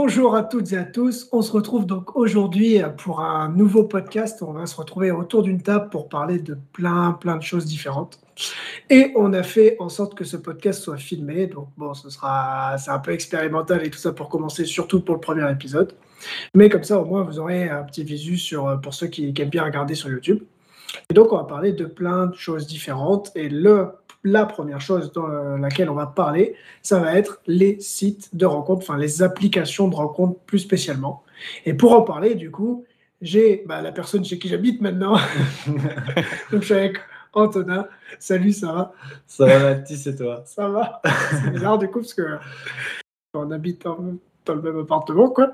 Bonjour à toutes et à tous. On se retrouve donc aujourd'hui pour un nouveau podcast. On va se retrouver autour d'une table pour parler de plein, plein de choses différentes. Et on a fait en sorte que ce podcast soit filmé. Donc bon, ce sera, c'est un peu expérimental et tout ça pour commencer, surtout pour le premier épisode. Mais comme ça, au moins, vous aurez un petit visu sur, pour ceux qui, qui aiment bien regarder sur YouTube. Et donc, on va parler de plein de choses différentes. Et le la première chose dans laquelle on va parler, ça va être les sites de rencontres, enfin les applications de rencontres plus spécialement. Et pour en parler, du coup, j'ai bah, la personne chez qui j'habite maintenant. Donc je suis avec Antonin. Salut, ça va? Ça va, Mathis, et toi? Ça va. C'est bizarre du coup parce que on habite dans, le même appartement, quoi.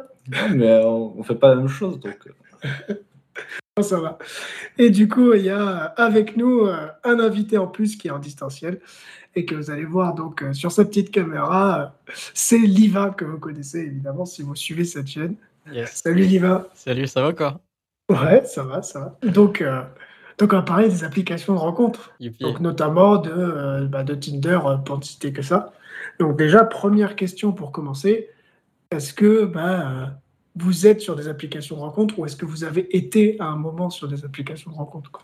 mais on, on fait pas la même chose, donc. Euh. Ça va. Et du coup, il y a avec nous euh, un invité en plus qui est en distanciel et que vous allez voir donc euh, sur sa petite caméra. C'est Liva que vous connaissez évidemment si vous suivez cette chaîne. Salut Liva. Salut, ça va quoi? Ouais, ça va, ça va. Donc, euh, donc on va parler des applications de rencontres. Donc notamment de, bah, de Tinder pour ne citer que ça. Donc déjà, première question pour commencer. Est-ce que bah, vous êtes sur des applications de rencontres ou est-ce que vous avez été à un moment sur des applications de rencontres quoi?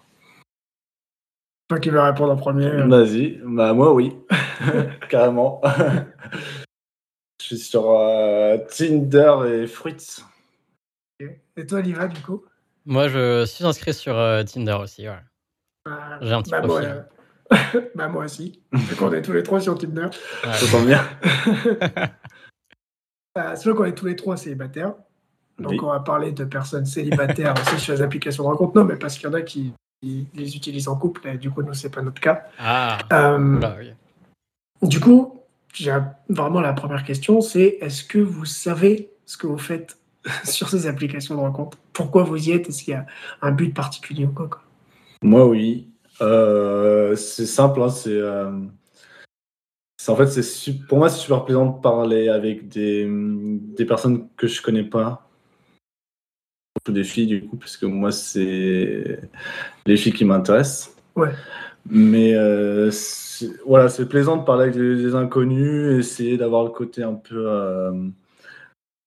Toi qui veux répondre en premier. Euh. Vas-y, bah moi oui, carrément. Je suis sur euh, Tinder et Fruits. Et toi, Liva, du coup? Moi, je suis inscrit sur euh, Tinder aussi. Ouais. Bah, J'ai un petit bah, profil. Moi, bah, moi aussi. qu'on est tous les trois sur Tinder. Ça tombe bien. c'est vrai qu'on est tous les trois célibataires. Donc, on va parler de personnes célibataires aussi sur les applications de rencontre. Non, mais parce qu'il y en a qui, les utilisent en couple, et du coup, nous, c'est pas notre cas. Ah, euh, Du coup, vraiment la première question, c'est est-ce que vous savez ce que vous faites sur ces applications de rencontre? Pourquoi vous y êtes? Est-ce qu'il y a un but particulier ou quoi, Moi, oui. Euh, c'est simple, hein, c'est. Euh, en fait, c'est pour moi, c'est super plaisant de parler avec des, des personnes que je connais pas des filles du coup, parce que moi, c'est les filles qui m'intéressent. Ouais. Mais euh, voilà, c'est plaisant de parler avec des, inconnus, essayer d'avoir le côté un peu euh,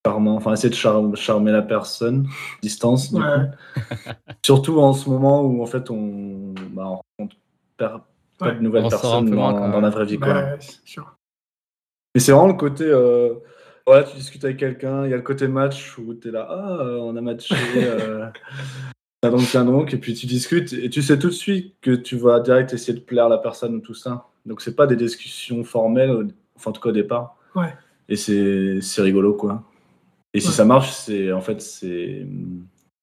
charmant, enfin essayer de charmer la personne, distance. Du Surtout en ce moment où en fait on, bah, on perd pas de nouvelles personnes dans, la vraie vie. Quoi. Mais c'est vraiment le côté. Euh, voilà, tu discutes avec quelqu'un, il y a le côté match où tu es là, ah, euh, on a matché. Euh, donc, tiens donc, et puis tu discutes et tu sais tout de suite que tu vas direct essayer de plaire à la personne ou tout ça. Donc, c'est pas des discussions formelles, enfin, en tout cas au départ. Ouais. Et c'est rigolo, quoi. Et si ça marche, c'est en fait, c'est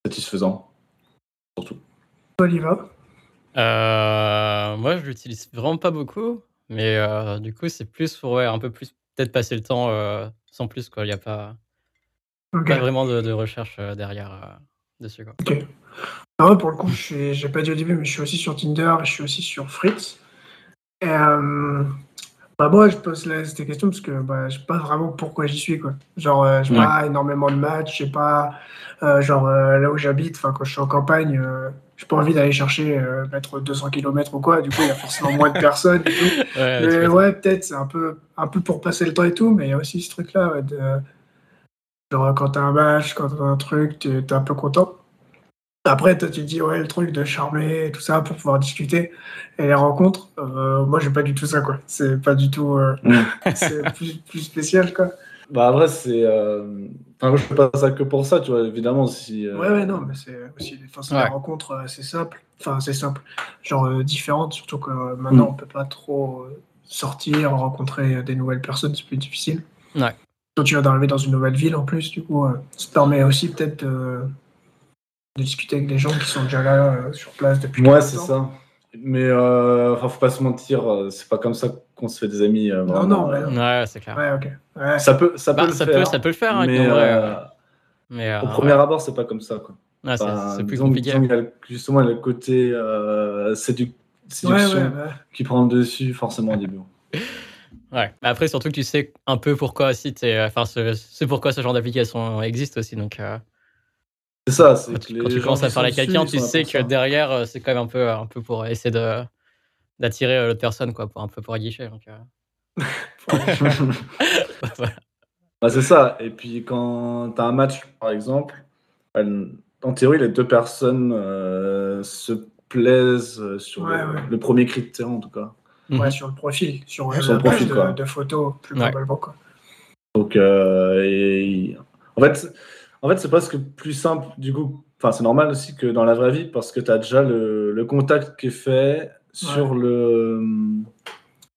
satisfaisant. Surtout. Oliva euh, Moi, je l'utilise vraiment pas beaucoup. Mais euh, du coup, c'est plus pour ouais, un peu plus peut-être passer le temps sans plus, quoi. Il n'y a pas, pas vraiment de, recherche euh, derrière euh, dessus, quoi. Ok. Ah pour le coup, je j'ai pas dit au début, mais je suis aussi sur Tinder et je suis aussi sur Fritz. Et, euh, bah moi, je pose cette question parce que bah, je sais pas vraiment pourquoi j'y suis, quoi. Genre, euh, je pas énormément de matchs, je sais pas, genre, là où j'habite, enfin, quand je suis en campagne, j'ai pas envie d'aller chercher euh, mettre 200 km ou quoi. Du coup, il y a forcément moins de personnes et tout. Ouais, mais ouais, peut-être c'est un peu, un peu pour passer le temps et tout, mais il y a aussi ce truc-là de genre quand t'as un match, quand t'as un truc, t'es es un peu content. Après, toi, tu te dis, ouais, le truc de charmer et tout ça pour pouvoir discuter. Et les rencontres, euh, moi, j'ai pas du tout ça, quoi. C'est pas du tout. Euh, mm. c'est plus, plus, spécial, quoi. Bah, après, c'est. Euh... Enfin, je fais pas ça que pour ça, tu vois, évidemment. Si, euh, Ouais, ouais, non, mais c'est aussi des, ouais. rencontres assez simples. Enfin, c'est simple. Genre euh, différentes, surtout que maintenant, mm. on peut pas trop sortir, rencontrer des nouvelles personnes, c'est plus difficile. Ouais. Quand tu vas d'arriver dans une nouvelle ville, en plus, du coup, ça te permet aussi peut-être de de discuter avec des gens qui sont déjà là euh, sur place depuis Ouais, c'est ça. Mais euh, faut pas se mentir, euh, c'est pas comme ça qu'on se fait des amis. Euh, non, non, ouais, c'est clair. Ouais, ok. Ouais. Ça peut, ça peut, bah, le ça faire, peut, ça peut le faire. Hein, mais, euh, mais au premier abord, c'est pas comme ça. Quoi. Ouais, c'est plus compliqué. il y a, justement, il y a le côté sédu séduction qui prend le dessus, forcément, au début. Ouais. Après, surtout que tu sais un peu pourquoi si enfin, c'est pourquoi ce genre d'application existe aussi. Donc, c'est ça. Quand, tu, quand tu commences à parler à quelqu'un, tu sais que derrière, euh, c'est quand même un peu, un peu pour essayer de d'attirer euh, l'autre personne, quoi, pour un peu pour guicher. Donc, euh. Bah, c'est ça. Et puis quand tu as un match, par exemple, en théorie, les deux personnes euh, se plaisent sur le, premier critère, en tout cas. Ouais, mhm. sur le profil, sur, le profil de, de, photos, plus globalement. Quoi. Donc, euh, en fait, en fait c'est presque plus simple, du coup. Enfin, c'est normal aussi que dans la vraie vie, parce que tu as déjà le, le, contact qui est fait sur le,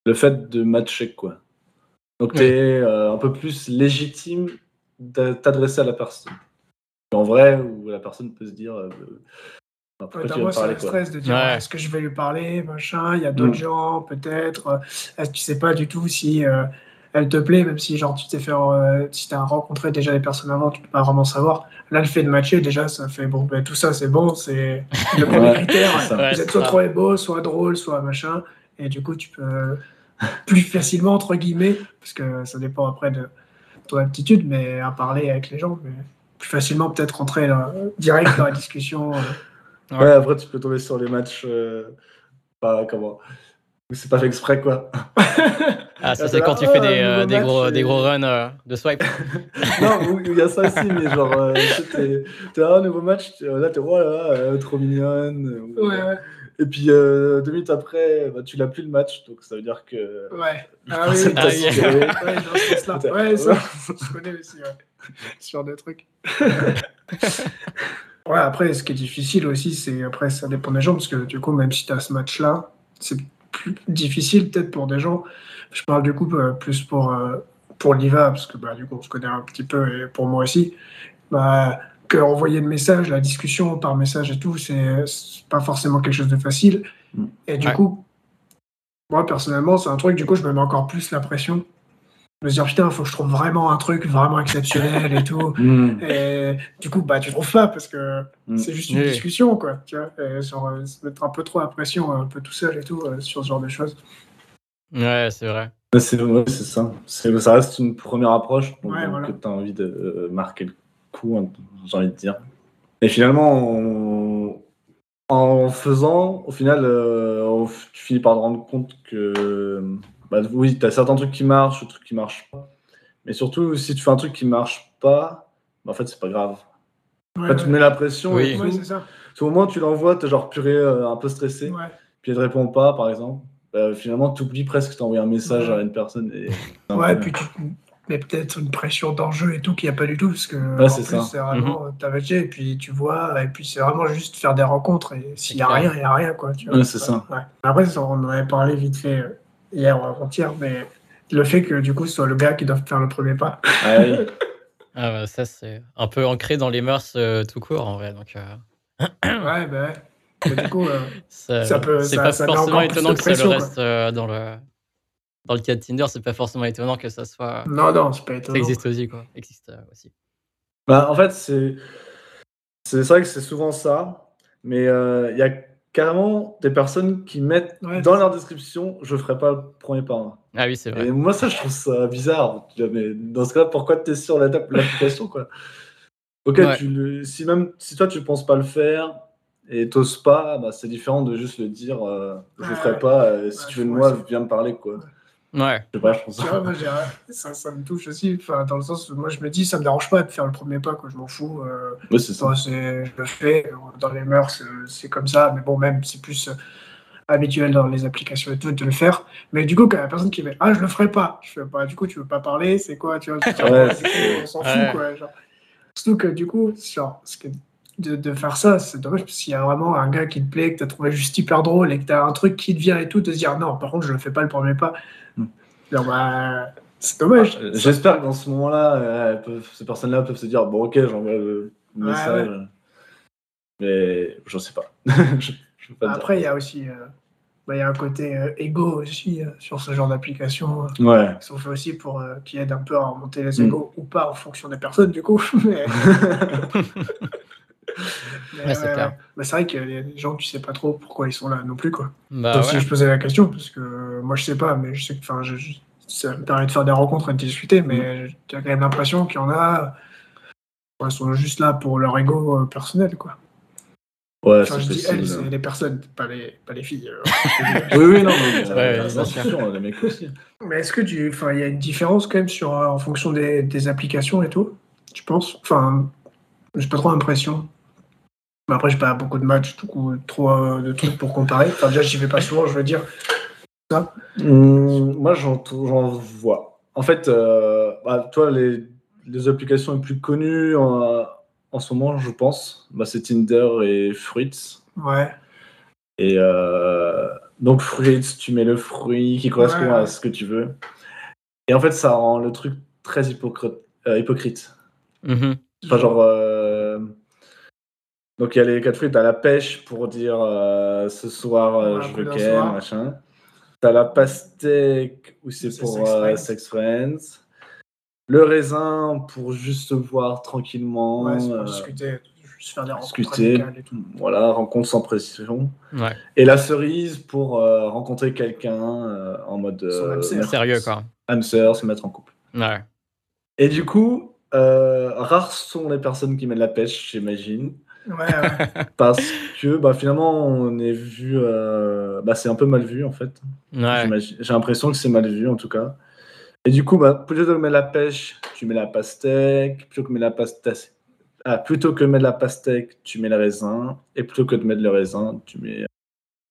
le fait de matcher, quoi. Donc, tu es euh, un peu plus légitime de t'adresser à la personne. En vrai, où la personne peut se dire. Euh, pourquoi tu parler, stress de dire est-ce que je vais lui parler, machin, il y a d'autres mm. gens, peut-être. Est-ce que tu sais pas du tout si euh, elle te plaît, même si genre tu t'es fait, si tu as rencontré déjà des personnes avant, tu peux pas vraiment savoir. Là, le fait de matcher, déjà, ça fait bon, ben, tout ça, c'est bon, c'est le premier critère. Vous êtes soit trop beau, soit drôle, soit machin, et du coup, tu peux plus facilement, entre guillemets, parce que ça dépend après de ton aptitude, mais à parler avec les gens, mais plus facilement peut-être rentrer direct dans la discussion. Euh. Ouais. après tu peux tomber sur les matchs, euh, pas comment, c'est pas fait exprès quoi. Ah, ça c'est quand tu fais des, ah, euh, des, gros, des gros runs de swipe. non, il y a ça aussi, mais genre, t'es là, un nouveau match, là t'es, oh là, trop mignonne. Ouais, ouais. Et puis euh, deux minutes après, bah, tu l'as plus le match, donc ça veut dire que. Ouais. Ah oui, oui. Ah, ouais, dans ce sens-là. Ouais, ça, je connais aussi, ouais. Sur des trucs. ouais, après, ce qui est difficile aussi, c'est après, ça dépend des gens, parce que du coup, même si tu as ce match-là, c'est plus difficile peut-être pour des gens. Je parle du coup euh, plus pour, euh, pour l'IVA, parce que bah, du coup, on se connaît un petit peu, et pour moi aussi. Bah, envoyer le message, la discussion par message et tout, c'est pas forcément quelque chose de facile. Mm. Et du coup, moi personnellement, c'est un truc, du coup, je me mets encore plus la pression. Me dire, putain, il faut que je trouve vraiment un truc vraiment exceptionnel et tout. Mm. Et du coup, bah, tu trouves pas parce que mm. c'est juste une discussion, quoi. Tu vois, et sur, euh, se mettre un peu trop la pression, un peu tout seul et tout, euh, sur ce genre de choses. Ouais, c'est vrai. C'est c'est ça. Ça reste une première approche. Donc, tu as envie de euh, marquer le coup, hein, j'ai envie de dire. Et finalement, en faisant, au final, euh, tu finis par te rendre compte que bah, oui, tu as certains trucs qui marchent, d'autres trucs qui marchent pas. Mais surtout, si tu fais un truc qui marche pas, bah, en fait, c'est pas grave. tu te mets la pression. Oui, c'est ça. Au moment où tu l'envoies, tu es genre puré, euh, un peu stressé. Puis elle te répond pas, par exemple. Bah, finalement, tu oublies presque que tu as envoyé un message à une personne. Et... Ouais, puis tu, mais peut-être une pression d'enjeu et tout qu'il n'y a pas du tout parce que c'est vraiment mm -hmm. et puis tu vois et puis c'est vraiment juste faire des rencontres et s'il n'y a rien il n'y a rien quoi tu vois c'est ça après on en avait parlé vite fait euh, hier ou avant-hier mais le fait que du coup ce soit le gars qui doit faire le premier pas ah, oui. ah bah, ça c'est un peu ancré dans les mœurs euh, tout court en vrai donc euh... ouais bah ouais. du coup, euh, ça, peut. C'est pas forcément étonnant que ça le reste euh, dans le dans le cas de Tinder, c'est pas forcément étonnant que ça soit. Non, non, c'est pas étonnant. Ça existe aussi, quoi. Existe euh, aussi. Bah, en fait, c'est c'est vrai que c'est souvent ça, mais euh, il y a carrément des personnes qui mettent dans leur description je ferai pas le premier pas. Hein. Ah oui, c'est vrai. Et moi, ça, je trouve ça bizarre. Mais dans ce cas-là, pourquoi tu es sur l'application, quoi? Ok, tu si même si toi tu penses pas le faire et t'oses pas, bah, c'est différent de juste le dire euh, je le ferai pas. si tu veux de moi, viens me parler, quoi. Ouais. Je sais pas, je pense ça. ça, me touche aussi. Enfin, dans le sens où moi, je me dis, ça me dérange pas de faire le premier pas, quoi. Je m'en fous. Euh, c'est ça. je le fais. Dans les mœurs, c'est comme ça. Mais bon, même, c'est plus euh, habituel dans les applications et tout de le faire. Mais du coup, quand il y a personne qui met Ah, je le ferai pas. Je fais pas. Du coup, tu veux pas parler, c'est quoi tu vois, On s'en fout, quoi. Genre. Surtout que du coup, genre, de, de, faire ça, c'est dommage parce qu'il y a vraiment un gars qui te plaît, que tu as trouvé juste hyper drôle et que tu as un truc qui te vient et tout, de se dire non, par contre, je ne fais pas le premier pas. Bah, c'est dommage. Euh, j'espère que dans ce moment-là, euh, ces personnes-là peuvent se dire bon, ok, j'envoie le message. Mais je sais pas. Après, il y a aussi euh, bah, il y a un côté égo aussi sur ce genre d'application. Ouais. Qui sont faits aussi pour qui aident un peu à remonter les égos mm. ou pas en fonction des personnes, du coup. mais... c'est vrai qu'il y a des gens, tu sais pas trop pourquoi ils sont là non plus. Quoi. Bah, si je posais la question, parce que moi je sais pas, mais je sais que je, ça me permet de faire des rencontres et de discuter, mais mm. tu as quand même l'impression qu'il y en a, ils sont juste là pour leur ego euh, personnel. Quoi. Ouais, Enfin, je dis elles, c'est les personnes, pas les, pas les filles. euh. Oui, oui, non, mais Ouais, euh, sûr, les mecs aussi. Mais est-ce que tu, enfin, il y a une différence quand même sur, euh, en fonction des, des applications et tout, tu penses? Enfin, j'ai pas trop l'impression. Mais après, j'ai pas beaucoup de matchs, du coup, trop euh, de trucs pour comparer. Enfin, déjà, j'y vais pas souvent, je veux dire. Hum, moi, j'en j'en vois. En fait, euh, bah, toi, les, les applications les plus connues en, en ce moment, je pense, bah, c'est Tinder et Fruits. Ouais. Et euh, donc, Fruits, tu mets le fruit qui correspond Ouais. à ce que tu veux. Et en fait, ça rend le truc très hypocrite. euh, hypocrite. Mhm. Enfin, genre. Donc, il y a les quatre fruits. T'as la pêche pour dire euh, ce soir, euh, Ouais, je veux soir. machin. T'as la pastèque où c'est pour sex euh, friends. sex friends. Le raisin pour juste se voir tranquillement. Ouais, pour euh, discuter, juste faire des rencontres discuter. amicales et tout. Voilà, rencontre sans pression. Ouais. Et la cerise pour euh, rencontrer quelqu'un euh, en mode. Euh, Sérieux, quoi. sœur, se mettre en couple. Ouais. Et du coup, euh, rares sont les personnes qui mènent la pêche, j'imagine. Ouais, ouais. Parce que bah, finalement, on est vu. euh, bah, c'est un peu mal vu en fait. Ouais. J'ai l'impression que c'est mal vu en tout cas. Et du coup, bah, plutôt que de mettre la pêche, tu mets la pastèque. Plutôt que de mettre la pastèque, ah, plutôt que de mettre la pastèque, tu mets le raisin. Et plutôt que de mettre le raisin, tu mets.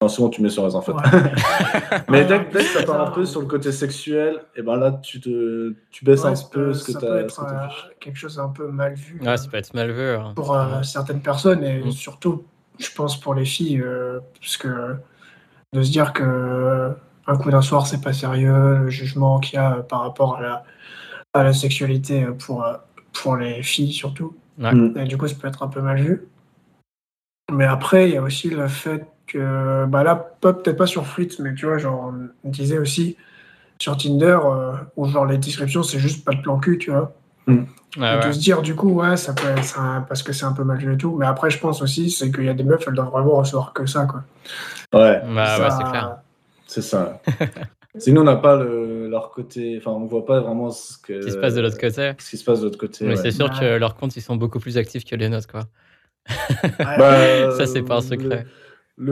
Souvent tu mets sur en fait. Ouais. Mais dès, que- dès que ça part un ça- peu sur le côté sexuel, et ben là tu te tu baisses Ouais, un ça peu peut- ce que ça tu peut as. être euh, quelque chose un peu mal vu. Ouais, ça peut être mal vu. hein. pour euh, certaines personnes et Mm. surtout, je pense pour les filles, euh, parce que de se dire que euh, un coup d'un soir c'est pas sérieux, le jugement qu'il y a euh, par rapport à la, à la sexualité euh, pour, euh, pour les filles surtout, Ouais. Mm. et du coup ça peut être un peu mal vu. Mais après, il y a aussi le fait que, bah là, peut-être pas sur Fruits, mais tu vois, genre, on disait aussi sur Tinder, euh, où genre les descriptions c'est juste pas de plan cul, tu vois. Et ouais. de se dire du coup ouais ça peut être un- parce que c'est un peu mal vu et tout mais après je pense aussi c'est qu'il y a des meufs elles doivent vraiment recevoir que ça quoi Ouais, Bah Ça- ouais, c'est clair. c'est ça. Sinon on n'a pas le, leur côté, enfin on voit pas vraiment ce, que, Ce qui se passe de l'autre côté. Ce qui se passe de l'autre côté. Mais ouais. c'est sûr Ouais. que leurs comptes, ils sont beaucoup plus actifs que les nôtres, quoi. Ouais. Bah, Ça, c'est pas un secret. Le,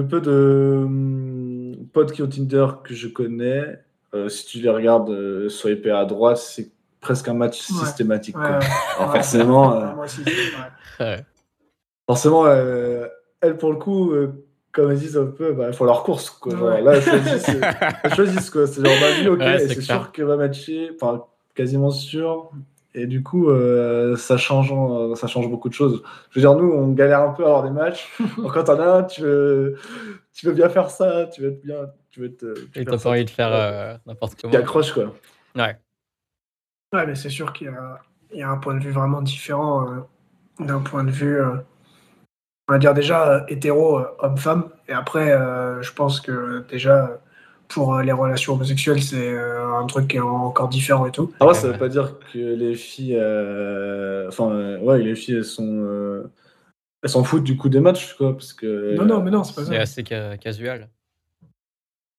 peu de hum, potes qui ont Tinder que je connais, euh, si tu les regardes euh, swiper à droite, c'est presque un match Ouais. systématique. Ouais, quoi. ouais. Alors Ouais. forcément, euh, Moi aussi, c'est vrai. Ouais. forcément, euh, elles pour le coup, euh, comme elles disent un peu, bah, elles font leur course. Quoi. Genre, Ouais. là, elles choisissent, elles choisissent quoi. C'est genre, bah, lui, ok, c'est sûr qu'elle va matcher, enfin, quasiment sûr. Et du coup, euh, ça, change, euh, ça change beaucoup de choses. Je veux dire, nous, on galère un peu à avoir des matchs. Donc, quand t'en as un, tu veux, tu veux bien faire ça, tu veux être bien, tu veux être. euh, Et faire t'as envie de faire euh, n'importe comment. accroche, quoi. Ouais. Ouais, mais c'est sûr qu'il y a, il y a un point de vue vraiment différent euh, d'un point de vue euh, on va dire déjà euh, hétéro euh, homme-femme et après euh, je pense que déjà pour euh, les relations homosexuelles c'est euh, un truc qui est encore différent et tout Alors, ça veut pas dire que les filles. euh, Enfin, euh, ouais, les filles, elles sont. euh, Elles s'en foutent du coup des matchs, quoi. Parce que. non non mais non c'est pas C'est ça assez ca- casual.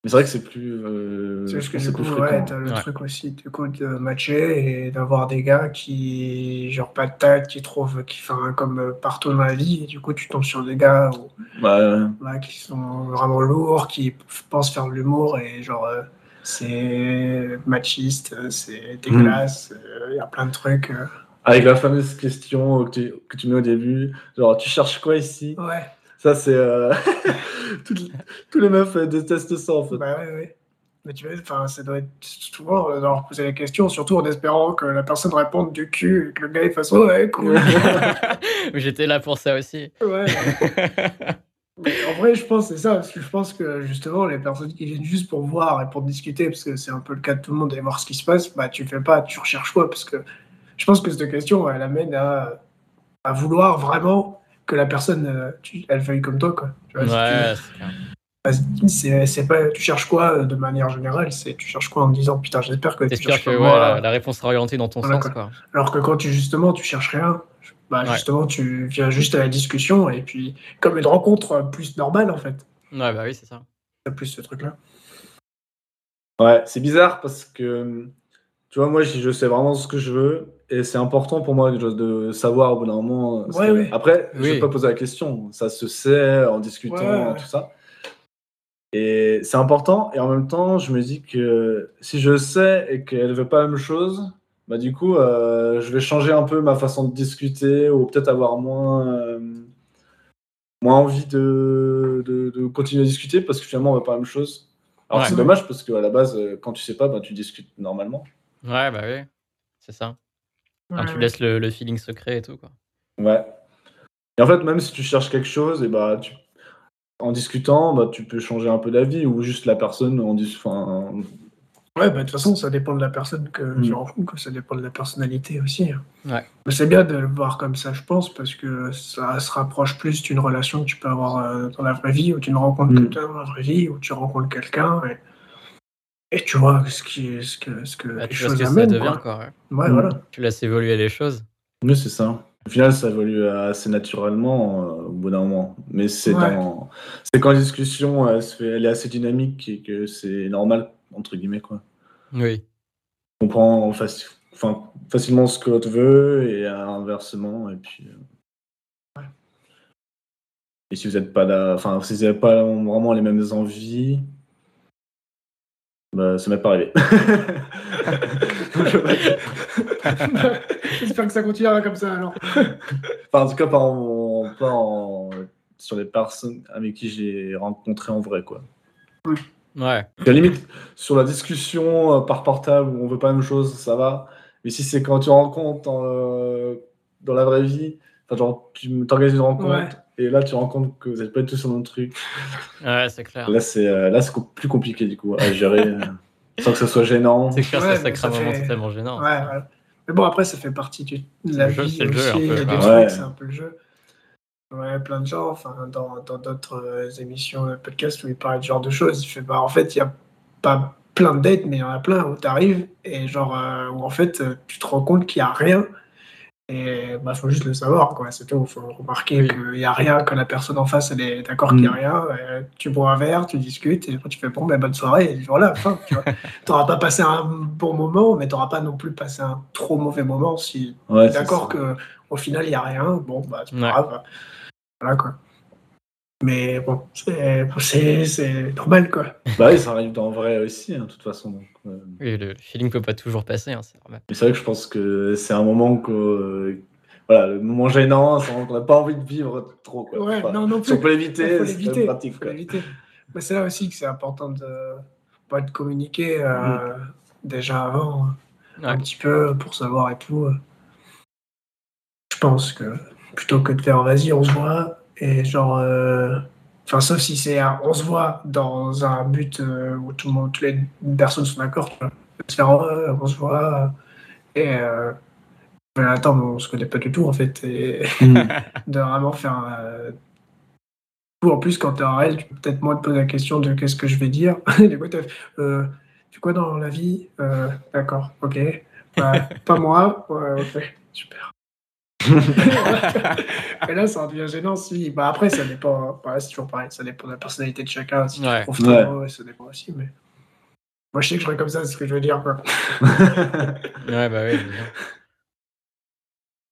Mais c'est vrai que c'est plus. euh, C'est juste je que du c'est coup, plus ouais, t'as le Ouais. truc aussi du coup de matcher et d'avoir des gars qui, genre, pas de tact, qui trouvent, qui font comme euh, partout dans la vie, et du coup, tu tombes sur des gars où- Ouais, ouais, qui sont vraiment lourds, qui pensent faire de l'humour et genre, euh, c'est machiste, euh, c'est dégueulasse, euh, il y a plein de trucs. euh. Avec la fameuse question que tu, que tu mets au début, genre tu cherches quoi ici? Ouais, Ça c'est euh, toutes- tous les meufs euh, détestent ça en fait. bah ouais, ouais. Mais tu vois, enfin, ça doit être souvent euh, de leur poser la question, surtout en espérant que la personne réponde du cul et que le gars il fasse ouais, cool. J'étais là pour ça aussi. ouais. Mais en vrai, je pense que c'est ça, parce que je pense que justement, les personnes qui viennent juste pour voir et pour discuter, parce que c'est un peu le cas de tout le monde, et voir ce qui se passe, bah tu fais pas, tu recherches quoi, parce que je pense que cette question, elle amène à, à vouloir vraiment que la personne, euh, tu- elle veuille comme toi, quoi. Tu vois, ouais, c'est clair. bah, c'est pas, tu cherches quoi euh, de manière générale, c'est tu cherches quoi en disant putain, j'espère que tu cherches que ouais, la, la réponse sera orientée dans ton Voilà, sens, quoi. quoi. Alors que quand tu justement tu cherches rien, bah Ouais. justement tu viens juste à la discussion et puis comme une rencontre plus normale en fait. Ouais, bah oui, c'est ça. Plus ce truc là. Ouais, c'est bizarre parce que tu vois, moi, je sais vraiment ce que je veux et c'est important pour moi de savoir au bout d'un moment. Après, je ne vais pas poser la question. Ça se sait en discutant, tout ça. Et c'est important. Et en même temps, je me dis que si je sais et qu'elle ne veut pas la même chose, bah, du coup, euh, je vais changer un peu ma façon de discuter ou peut-être avoir moins, euh, moins envie de, de, continuer à discuter parce que finalement, on ne veut pas la même chose. Alors c'est dommage parce qu'à la base, euh, quand tu sais pas, bah, tu discutes normalement. Ouais, bah oui, c'est ça. tu laisses le, le, feeling secret et tout. Quoi. Ouais. Et en fait, même si tu cherches quelque chose, et bah, tu, en discutant, bah, tu peux changer un peu d'avis ou juste la personne en dis... enfin, Ouais, bah, de toute façon, ça dépend de la personne que mm. tu rencontres, ça dépend de la personnalité aussi. Hein. Ouais. Mais c'est bien de le voir comme ça, je pense, parce que ça se rapproche plus d'une relation que tu peux avoir euh, dans la vraie vie, où tu ne rencontres mm. quelqu'un dans la vraie vie, où tu rencontres quelqu'un et, et, tu vois ce, qui, ce que, ce que bah, les choses amènent. Ça devient, quoi. ouais. Ouais, voilà. Tu laisses évoluer les choses. Oui, c'est ça. Au final, ça évolue assez naturellement euh, au bout d'un moment. Mais c'est dans... quand la discussion elle, se fait... elle est assez dynamique et que c'est normal, entre guillemets. Quoi. Oui. On comprend enfin, facilement ce que l'autre veut et inversement. Et puis. Euh, et si vous n'êtes pas là, enfin, si vous n'avez pas vraiment les mêmes envies, bah, ça m'est pas arrivé. J'espère que ça continuera comme ça alors. Enfin, en tout cas, pas, en, sur les personnes avec qui j'ai rencontré en vrai, quoi. Ouais. À la limite, sur la discussion euh, par portable où on veut pas la même chose, ça va. Mais si c'est quand tu rencontres euh, dans la vraie vie, genre, tu t'organises une rencontre et là tu rencontres que vous n'êtes pas tout sur le même truc. Ouais, c'est clair. Là, c'est euh, là c'est plus compliqué du coup à gérer sans que ça soit gênant. C'est clair, ça, crée un moment totalement gênant. Ouais, Mais bon, après, ça fait partie de la vie. C'est le jeu, un peu. C'est un peu le jeu. Ouais, plein de gens, enfin, dans d'autres euh, émissions de podcast où il parle de ce genre de choses, il fait, bah, en fait, il n'y a pas plein de dates, mais il y en a plein où tu arrives et genre, euh, où en fait, euh, tu te rends compte qu'il n'y a rien. Et bah, faut juste le savoir, quoi. C'est tout. Il faut remarquer qu'il n'y a rien, que la personne en face, elle est d'accord qu'il n'y a mm. rien. tu bois un verre, tu discutes, et après tu fais bon, ben, bonne soirée, et voilà, fin. Tu n'auras pas passé un bon moment, mais tu n'auras pas non plus passé un trop mauvais moment si tu es d'accord qu'au final, il n'y a rien. Bon, bah, c'est pas grave. Voilà, quoi. Mais bon, c'est normal, quoi. Bah oui, ça arrive en vrai aussi, hein, de toute façon. Donc, euh. Oui, le feeling peut pas toujours passer, hein, c'est normal. Mais c'est vrai que je pense que c'est un moment que. voilà, le moment gênant, c'est qu'on n'a pas envie de vivre trop. Quoi. Ouais, non, non plus. Si on peut l'éviter, c'est pratique. c'est là aussi que c'est important de, pas de communiquer euh, mm. déjà avant, un petit peu, pour savoir et tout. Je pense que plutôt que de faire vas-y, on se voit, et genre. Euh, enfin, sauf si c'est on se voit dans un but euh, où tout le monde, toutes les personnes sont d'accord, on se voit, et. Euh, attends, on se connaît pas du tout en fait, et mm. de vraiment faire. en plus, quand t'es en réel, tu peux peut-être moins te poser la question de qu'est-ce que je vais dire. du coup, euh, tu quoi dans la vie? D'accord, ok. Bah, pas moi Ouais, ok, super. et là, ça devient gênant si. Bah, après, ça dépend. Bah, c'est toujours pareil, ça dépend de la personnalité de chacun. Si ouais. tu ouais. ça dépend aussi. Mais moi, je sais que je serais comme ça, c'est ce que je veux dire. Quoi. ouais, bah oui.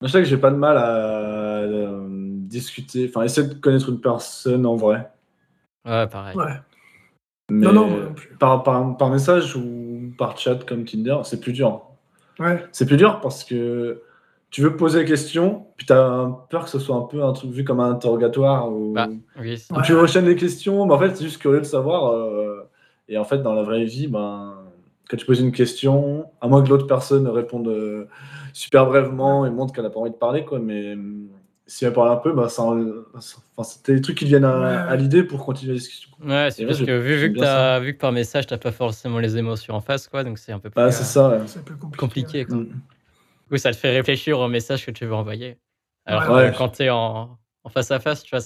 Je sais que j'ai pas de mal à euh, discuter, enfin, essayer de connaître une personne en vrai. Ouais, pareil. Ouais. Mais non, non, non plus. Par, par, par, message ou par chat comme Tinder, c'est plus dur. Ouais. C'est plus dur parce que tu veux poser la question, puis tu as peur que ce soit un peu un truc vu comme un interrogatoire. Ou... Bah, oui, tu enchaînes les questions, mais en fait, c'est juste curieux de savoir. Euh, et en fait, dans la vraie vie, ben, quand tu poses une question, à moins que l'autre personne réponde euh, super brèvement et montre qu'elle n'a pas envie de parler, quoi, mais euh, si elle parle un peu, bah, ça, des trucs qui viennent à, l'idée pour continuer la discussion. Ouais, c'est parce que vu, vu, que as, vu que par message, tu n'as pas forcément les émotions en face, quoi, donc c'est un peu plus, c'est ça, compliqué. Quoi. Ça te fait réfléchir au message que tu veux envoyer. Alors quand tu es en, face à face, tu vois,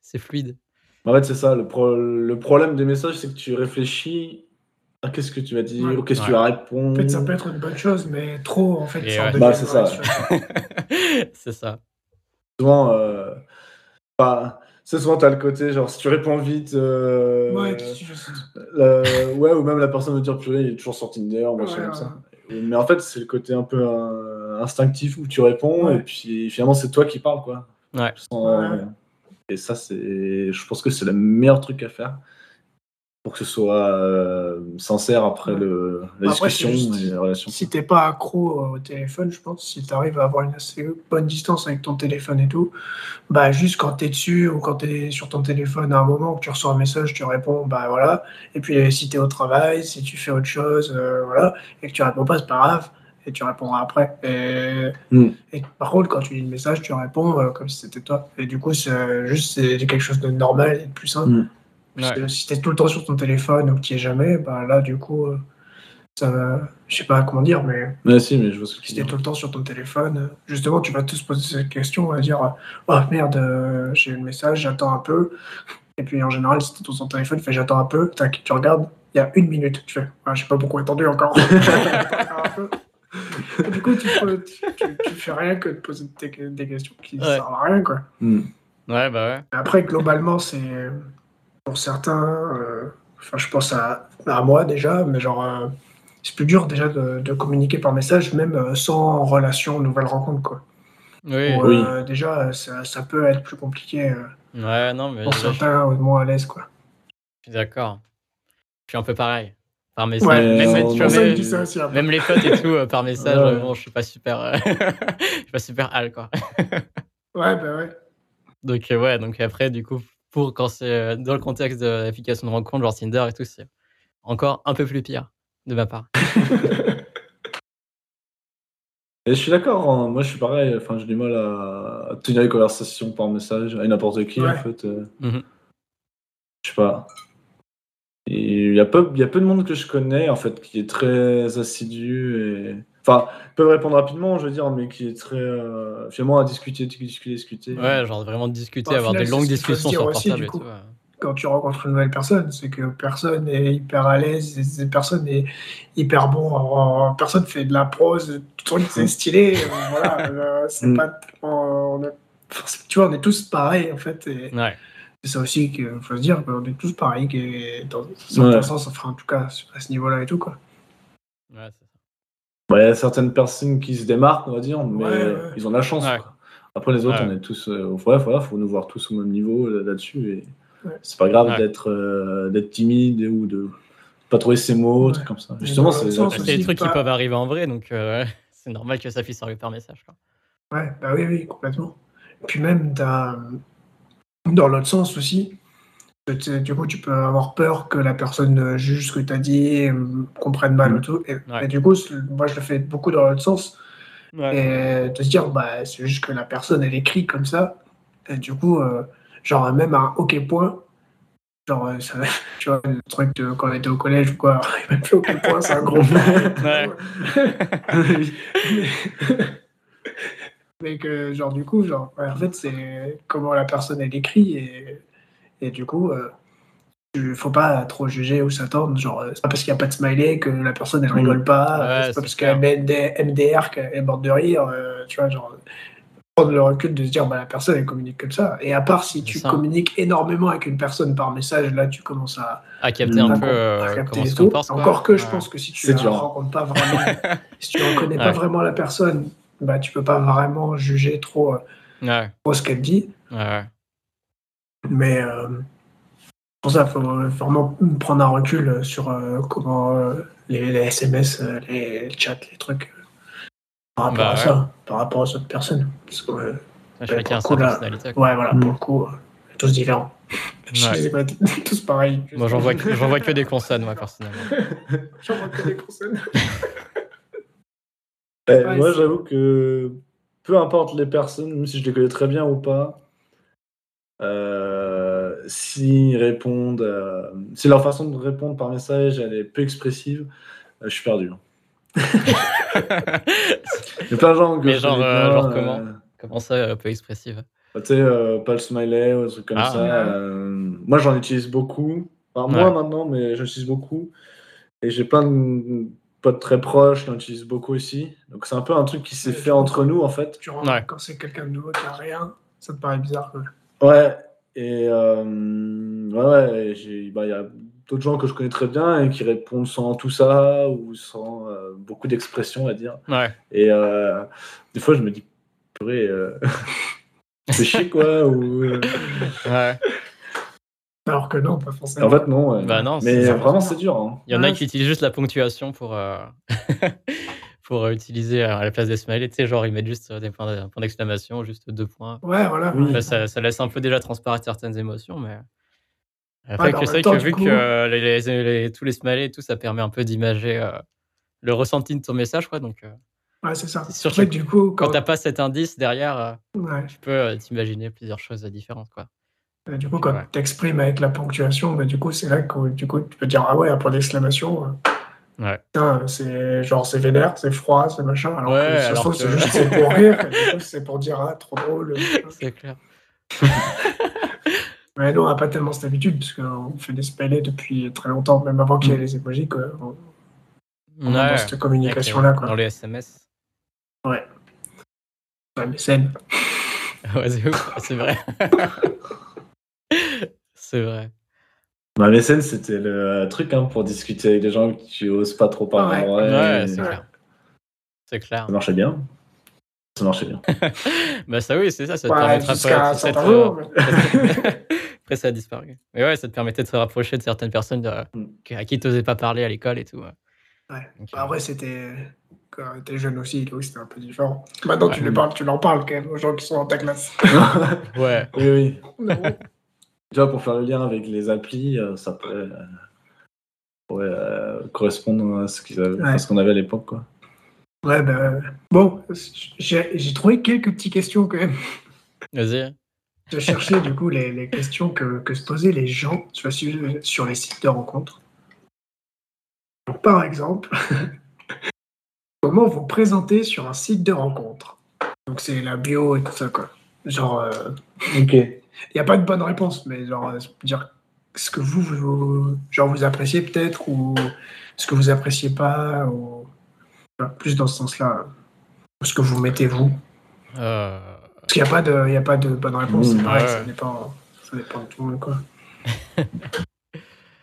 c'est fluide. En fait, c'est ça. Le, le, problème des messages, c'est que tu réfléchis à qu'est-ce que tu vas dire ou qu'est-ce que tu vas répondre. En fait, ça peut être une bonne chose, mais trop, en fait, ça bah, c'est ça. c'est ça. Souvent, euh, bah, c'est souvent, tu as le côté, genre, si tu réponds vite. Euh, ouais, euh, ouais, ou même la personne me dire, purée, il est toujours sur Tinder, machin comme ça. Mais en fait, c'est le côté un peu euh, instinctif où tu réponds Ouais. et puis finalement, c'est toi qui parles, quoi. Ouais. Sans- Ouais. Et ça, c'est, je pense que c'est le meilleur truc à faire pour que ce soit euh, sincère après Ouais. le, la Après, discussion juste- et la relation. Si t'es pas accro au téléphone, je pense, si tu arrives à avoir une assez bonne distance avec ton téléphone et tout, bah juste quand t'es dessus ou quand t'es sur ton téléphone à un moment que tu reçois un message, tu réponds, bah voilà. Et puis si t'es au travail, si tu fais autre chose, euh, voilà, et que tu réponds pas, c'est pas grave, et tu répondras après. Et, Mm. et par contre, quand tu lis le message, tu réponds euh, comme si c'était toi. Et du coup, c'est juste quelque chose de normal et de plus simple. Mm. Parce Ouais. que si t'es tout le temps sur ton téléphone ou que tu es jamais, bah là, du coup, euh, ça va- je sais pas comment dire, mais Mais si, mais je vois ce que tu si t'es tout le temps sur ton téléphone, justement, tu vas tous poser cette question, à dire Oh merde, euh, j'ai eu le message, j'attends un peu. Et puis en général, si t'es sur ton téléphone, tu fais J'attends un peu, tac, tu regardes, il y a une minute. Tu fais Ah, Je sais pas pourquoi attendu encore. Et du coup, tu, peux- tu, tu- tu fais rien que de poser des, des questions qui Ouais. servent à rien, quoi. Mm. Ouais, bah ouais. Après, globalement, c'est pour certains, euh, enfin, je pense à, à moi déjà, mais genre, euh, c'est plus dur déjà de, de communiquer par message, même euh, sans relation, nouvelle rencontre, quoi. Oui. Ou, Oui. déjà, ça, ça peut être plus compliqué euh, Ouais, non, mais pour certains, ou moins à l'aise, quoi. suis d'accord. Je suis un peu pareil. Par message, Ouais, même, vois, dit ça aussi. les potes et tout, euh, par message, Ouais. bon, je suis pas super, euh, je suis pas super hal, quoi. Ouais, bah ouais. Donc, euh, ouais, donc après, du coup, pour quand c'est euh, dans le contexte de l'application de rencontre, genre Tinder et tout, c'est encore un peu plus pire de ma part. Et je suis d'accord, hein. moi je suis pareil, enfin, j'ai du mal à, à tenir les conversations par message avec n'importe qui Ouais. en fait. euh. Mhm. Je sais pas. Il y, a peu, il y a peu de monde que je connais en fait qui est très assidu et. Enfin, peuvent répondre rapidement, je veux dire, mais qui est très. Euh, finalement à discuter, discuter, discuter. Ouais, genre vraiment discuter, avoir final, des longues discussions sur aussi, portable du et coup. tout. ouais. Quand tu rencontres une nouvelle personne, c'est que personne n'est hyper à l'aise, personne est hyper bon, en- personne fait de la prose, tout truc c'est stylé, euh, voilà, euh, c'est pas on est- tu vois, on est tous pareils en fait, et Ouais. c'est ça aussi qu'il faut se dire, qu'on est tous pareils, et dans un certain Ouais. sens, enfin en tout cas à ce niveau-là et tout quoi. Ouais, c'est Bah, Il y a certaines personnes qui se démarquent, on va dire, mais Ouais, ouais. ils ont de la chance. Ouais. Après les autres, Ouais. on est tous. Euh, ouais, voilà, faut nous voir tous au même niveau là-dessus. Et Ouais. c'est pas grave Ouais. d'être euh, d'être timide ou de pas trouver ses mots, Ouais. trucs comme ça. Justement, c'est. des trucs qui peuvent arriver en vrai, donc euh, c'est normal que ça puisse arriver par message. Quoi. Ouais, bah oui, oui, complètement. Et puis même, t'as, dans l'autre sens aussi, du coup, tu peux avoir peur que la personne euh, juge ce que tu as dit, et, euh, comprenne mal Mhm. ou tout. Et, Ouais. et du coup, moi, je le fais beaucoup dans l'autre sens. Et de se dire, bah, c'est juste que la personne, elle écrit comme ça. Et du coup, euh, genre, même un OK point, genre, euh, ça, tu vois, le truc de quand on était au collège ou quoi, même plus OK point, c'est un gros mais, que, genre, du coup, genre, en fait, c'est comment la personne elle écrit et, et du coup, euh, il faut pas trop juger ou s'attendre. Genre, euh, c'est pas parce qu'il n'y a pas de smiley que la personne elle rigole pas, Ouais, euh, c'est pas parce qu'elle met MD- MDR qu'elle est morte de rire, euh, tu vois, genre, prendre le recul de se dire, bah, la personne elle communique comme ça. Et à part si tu ça. communiques énormément avec une personne par message, là, tu commences à, À capter un com- peu à euh, capter se comporte. Encore que je pense que si tu ne rencontres pas vraiment, si tu ne connais pas Ouais. vraiment la personne, bah, tu peux pas vraiment juger trop, euh, Ouais, trop ce qu'elle dit. ouais. Mais euh, pour ça, il faut vraiment prendre un recul sur euh, comment euh, les, les SMS, les chats, les trucs, euh, par rapport Bah à ouais. ça, par rapport aux autres personnes. Parce que, euh, Chacun sa coup, là, personnalité. quoi. ouais, voilà, Mm. pour le coup, euh, tous différents. Je Ouais. pas tous pareils. Moi, j'en vois, que- j'en vois que des consonnes, moi, personnellement. J'en vois que des consonnes. Eh, Ouais, moi, c'est- j'avoue que peu importe les personnes, même si je les connais très bien ou pas, euh, s'ils répondent, euh, si leur façon de répondre par message elle est peu expressive, euh, je suis perdu. Il y a plein de gens que Mais je genre, connais euh, bien, genre comment euh, Comment? Ça, euh, peu expressive? Tu sais, euh, pas le smiley ou des trucs comme Ah. ça. Ouais. euh, moi, j'en utilise beaucoup. Enfin, Ouais. moi maintenant, mais j'en utilise beaucoup. Et j'ai plein de potes très proches qui en utilisent beaucoup aussi. Donc, c'est un peu un truc qui s'est Ouais, fait entre nous, en fait. Tu rentres Ouais. quand c'est quelqu'un de nouveau qui a rien, ça te paraît bizarre. quoi. Ouais, et euh, ouais, bah, il y a d'autres gens que je connais très bien et qui répondent sans tout ça ou sans euh, beaucoup d'expressions, à dire. Ouais. Et euh, des fois, je me dis, purée, euh, c'est chier quoi. Ou... euh, Ouais. Alors que non, pas forcément. En fait, non. ouais. Bah non, Mais vraiment, c'est dur. hein. Il y en a qui utilisent juste la ponctuation pour, euh, pour euh, utiliser euh, à la place des smileys. Tu sais, genre, ils mettent juste euh, des points d'exclamation, juste deux points. Ouais, voilà. Oui. Enfin, ça, ça laisse un peu déjà transparaître certaines émotions, mais. Après, Ouais, c'est que vu coup- que les, les- les- tous les smileys et tout, ça permet un peu d'imager euh, le ressenti de ton message, quoi. Donc, euh, Ouais, c'est ça. Sûr En fait, que du coup, quand quand, t'as pas cet indice derrière, euh, ouais. tu peux euh, t'imaginer plusieurs choses différentes, quoi. Du coup, quand Ouais. tu exprimes avec la ponctuation, bah, du coup, c'est là que du coup, tu peux dire Ah ouais, un point d'exclamation. Ouais. c'est genre c'est vénère, c'est froid, c'est machin. Alors Ouais, que ça se alors trouve, que- c'est juste c'est pour rire. c'est pour dire Ah, trop drôle. C'est clair. Mais nous, on n'a pas tellement cette habitude, parce qu'on fait des smileys depuis très longtemps, même avant qu'il y ait les emojis. Quoi. On, on est Ouais. dans cette communication-là. Avec, euh, Quoi. Dans les SMS. Ouais, mais scène. Ouais, c'est ouf, c'est vrai. c'est vrai. Ma mécène, c'était le truc hein, pour discuter avec des gens que tu oses pas trop parler. Ouais. c'est clair. C'est clair. Ça marchait bien. Ça marchait bien. Bah ça oui, c'est ça, ça te Ouais, permettra euh, Après ça a disparu. Mais ouais, ça te permettait de se rapprocher de certaines personnes de- Mm. à qui tu n'osais pas parler à l'école et tout. ouais. Donc, Bah, euh, après, c'était. Quand t'es jeune aussi, donc c'était un peu différent. Maintenant, tu, les parles, tu leur parles quand même aux gens qui sont dans ta classe. Ouais, oui, oui. Tu vois, pour faire le lien avec les applis, euh, ça pourrait, euh, pourrait, euh, correspondre à ce qu'ils avaient- à Ouais. ce qu'on avait à l'époque. quoi. ouais, bah, bon, j'ai j'ai trouvé quelques petites questions quand même. vas-y. J'ai cherché du coup les, les questions que, que se posaient les gens sur, sur les sites de rencontres. Donc, par exemple, comment vous présenter sur un site de rencontre? Donc c'est la bio et tout ça quoi. Genre, euh, Ok. Il n'y a pas de bonne réponse, mais genre euh, dire ce que vous, vous genre vous appréciez peut-être ou ce que vous appréciez pas ou enfin, plus dans ce sens-là. Ce que vous mettez vous. Euh, Parce qu'il n'y a pas de, il y a pas de bonne réponse. Mmh, c'est pareil, ouais. ça dépend, ça dépend de tout le monde quoi.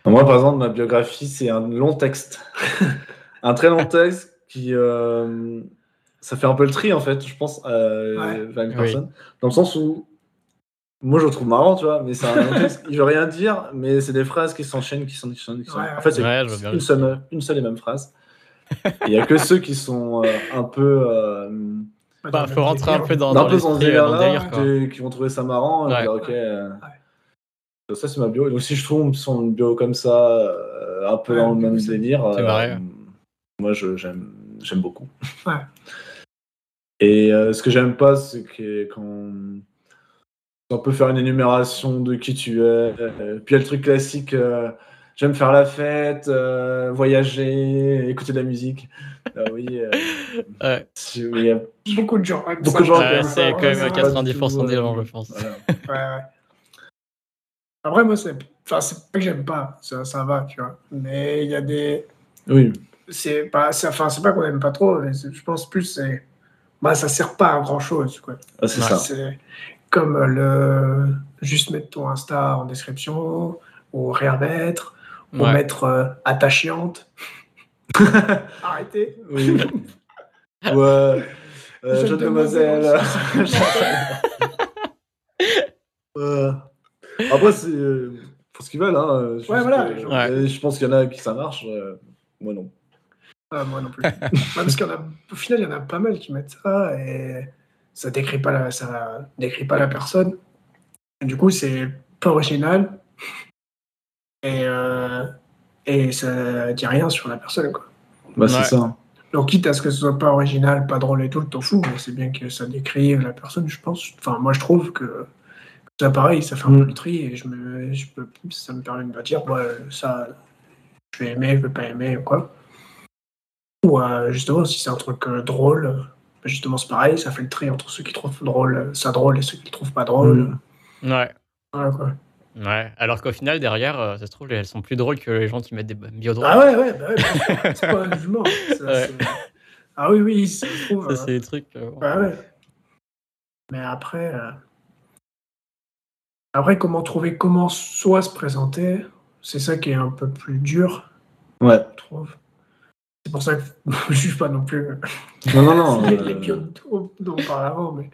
Moi, par exemple, ma biographie, c'est un long texte. un très long texte qui. euh, ça fait un peu le tri, en fait, je pense, euh, Ouais. vers une Oui. personne. Dans le sens où. Moi, je le trouve marrant, tu vois, mais c'est un texte. Il veut rien dire, mais c'est des phrases qui s'enchaînent, qui sont. Qui Ouais, En fait, c'est Ouais, je une, le seule, une seule et même phrase. Il n'y a que ceux qui sont euh, un peu. euh, bah, dans le faut rentrer un peu dans, dans peu dans euh, délire, quoi. qui, qui vont trouver ça marrant. et Ouais. dire, ok, euh, Ça, c'est ma bio. Donc, si je trouve son bio comme ça, euh, un peu Ouais, dans le même délire, c'est euh, marrant. moi, je- j'aime j'aime beaucoup. Ouais. Et euh, ce que j'aime pas, c'est que quand on peut faire une énumération de qui tu es, euh, puis il y a le truc classique. euh, J'aime faire la fête, euh, voyager, écouter de la musique. Ah oui, euh, Ouais. si- il y a Beaucoup de gens. Beaucoup de gens c'est quand même c'est pas 90% du des gens, je pense. voilà. Ouais, ouais. Après, moi, c'est enfin, c'est pas que j'aime pas, ça, ça va, tu vois. Mais il y a des. Oui, C'est pas, enfin, c'est pas qu'on aime pas trop, mais je pense plus, c'est. Bah, ça sert pas à grand chose, quoi. ah, c'est ça. Comme le. Juste mettre ton Insta en description, ou rien mettre, ou Ouais. mettre euh, à ta chiante. Arrêtez. Oui. Ou euh, euh, Jeune jeune demoiselle. demoiselle. Euh, Après, c'est euh, pour ce qu'ils veulent. Hein. Je, Ouais, pense voilà. que- Ouais. euh, je pense qu'il y en a qui ça marche. euh, moi, non. Ah, moi non plus. Ouais, parce qu'il y en a, au final, il y en a pas mal qui mettent ça et ça décrit pas la, ça décrit pas la personne. Et du coup, c'est pas original et, euh, et ça dit rien sur la personne. Quoi. Bah, c'est Ouais. ça. Donc, quitte à ce que ce soit pas original, pas drôle et tout, t'en fous, mais c'est bien que ça décrit la personne, je pense. Enfin, moi, je trouve que ça, pareil, ça fait un Mm. peu le tri et je me, je peux, ça me permet de me dire, ouais, ça, je vais aimer, je vais pas aimer ou quoi. Ou euh, justement, si c'est un truc euh, drôle, euh, bah, justement, c'est pareil, ça fait le tri entre ceux qui trouvent drôle, euh, ça drôle et ceux qui le trouvent pas drôle. Mm. Ouais. Voilà, quoi. Ouais. Alors qu'au final, derrière, euh, ça se trouve, elles sont plus drôles que les gens qui mettent des bio drôles. Ah ouais, ouais, bah ouais, c'est pas un jugement. ça, Ouais. c'est- Ah oui, oui, ça se trouve. Ça, euh, c'est des trucs. euh, ouais. Mais après, euh, après, comment trouver comment soit se présenter, c'est ça qui est un peu plus dur, Ouais. je trouve. C'est pour ça que je juge pas non plus Non, non, non. les, euh, les pionniers dont on parlait avant, mais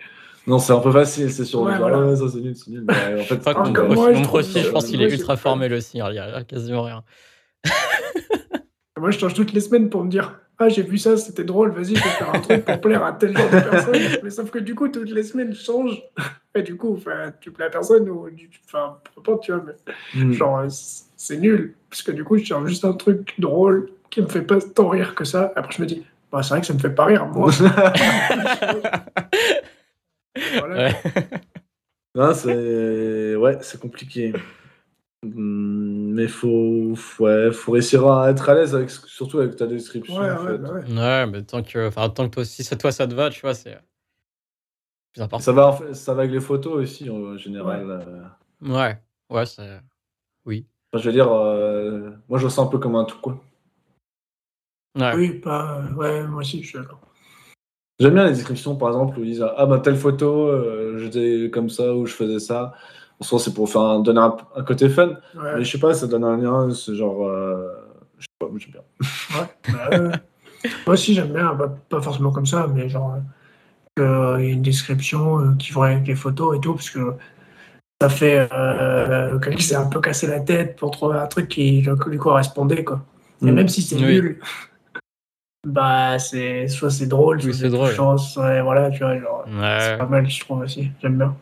Non, c'est un peu facile, c'est sûr. Ouais, Genre, voilà. ouais, ça c'est nul, c'est nul. Mais en fait, Enfin, Ah, moi, je pense qu'il est ultra formel aussi. Il y a quasiment rien. moi je change toutes les semaines pour me dire Ah, j'ai vu ça, c'était drôle, vas-y, je vais faire un truc pour plaire à tel genre de personne. Mais sauf que du coup, toutes les semaines, je change. Et du coup, enfin, tu plais à personne ou enfin, peu importe, tu vois, mais Mm. genre, euh, c'est nul. Parce que du coup, je cherche juste un truc drôle qui me fait pas tant rire que ça. Après, je me dis Bah, c'est vrai que ça me fait pas rire, moi. Voilà. Ouais. Non, c'est ouais, c'est compliqué. Mais faut, ouais, faut réussir à être à l'aise avec, surtout avec ta description. Ouais, en ouais, fait. bah ouais. Ouais, mais tant que, enfin, tant que toi, si ça, toi ça te va, tu vois, c'est plus important. Ça va, en fait, ça va avec les photos aussi en général. euh. Ouais, ouais, c'est. Oui. Enfin, je veux dire, euh, moi je ressens un peu comme un tout quoi. Ouais. Oui, pas. Ouais, moi aussi, je suis d'accord. J'aime bien les descriptions par exemple où ils disent ah bah telle photo, euh, j'étais comme ça ou je faisais ça. En soi c'est pour faire un, donner un, un côté fun. Ouais. Mais je sais pas, ça donne un lien, c'est genre, euh, je sais pas, moi, j'aime bien. Ouais, bah, euh, moi aussi j'aime bien, bah, pas forcément comme ça, mais genre euh, qu'il y ait une description euh, qui va avec les photos et tout, parce que ça fait euh, quelqu'un qui s'est un peu cassé la tête pour trouver un truc qui lui correspondait, quoi. Et Mm. même si c'est Oui. nul, bah c'est soit c'est drôle, Oui, soit c'est drôle. touchant, soit- voilà, tu vois, genre, c'est Ouais. pas mal, je trouve aussi, j'aime bien.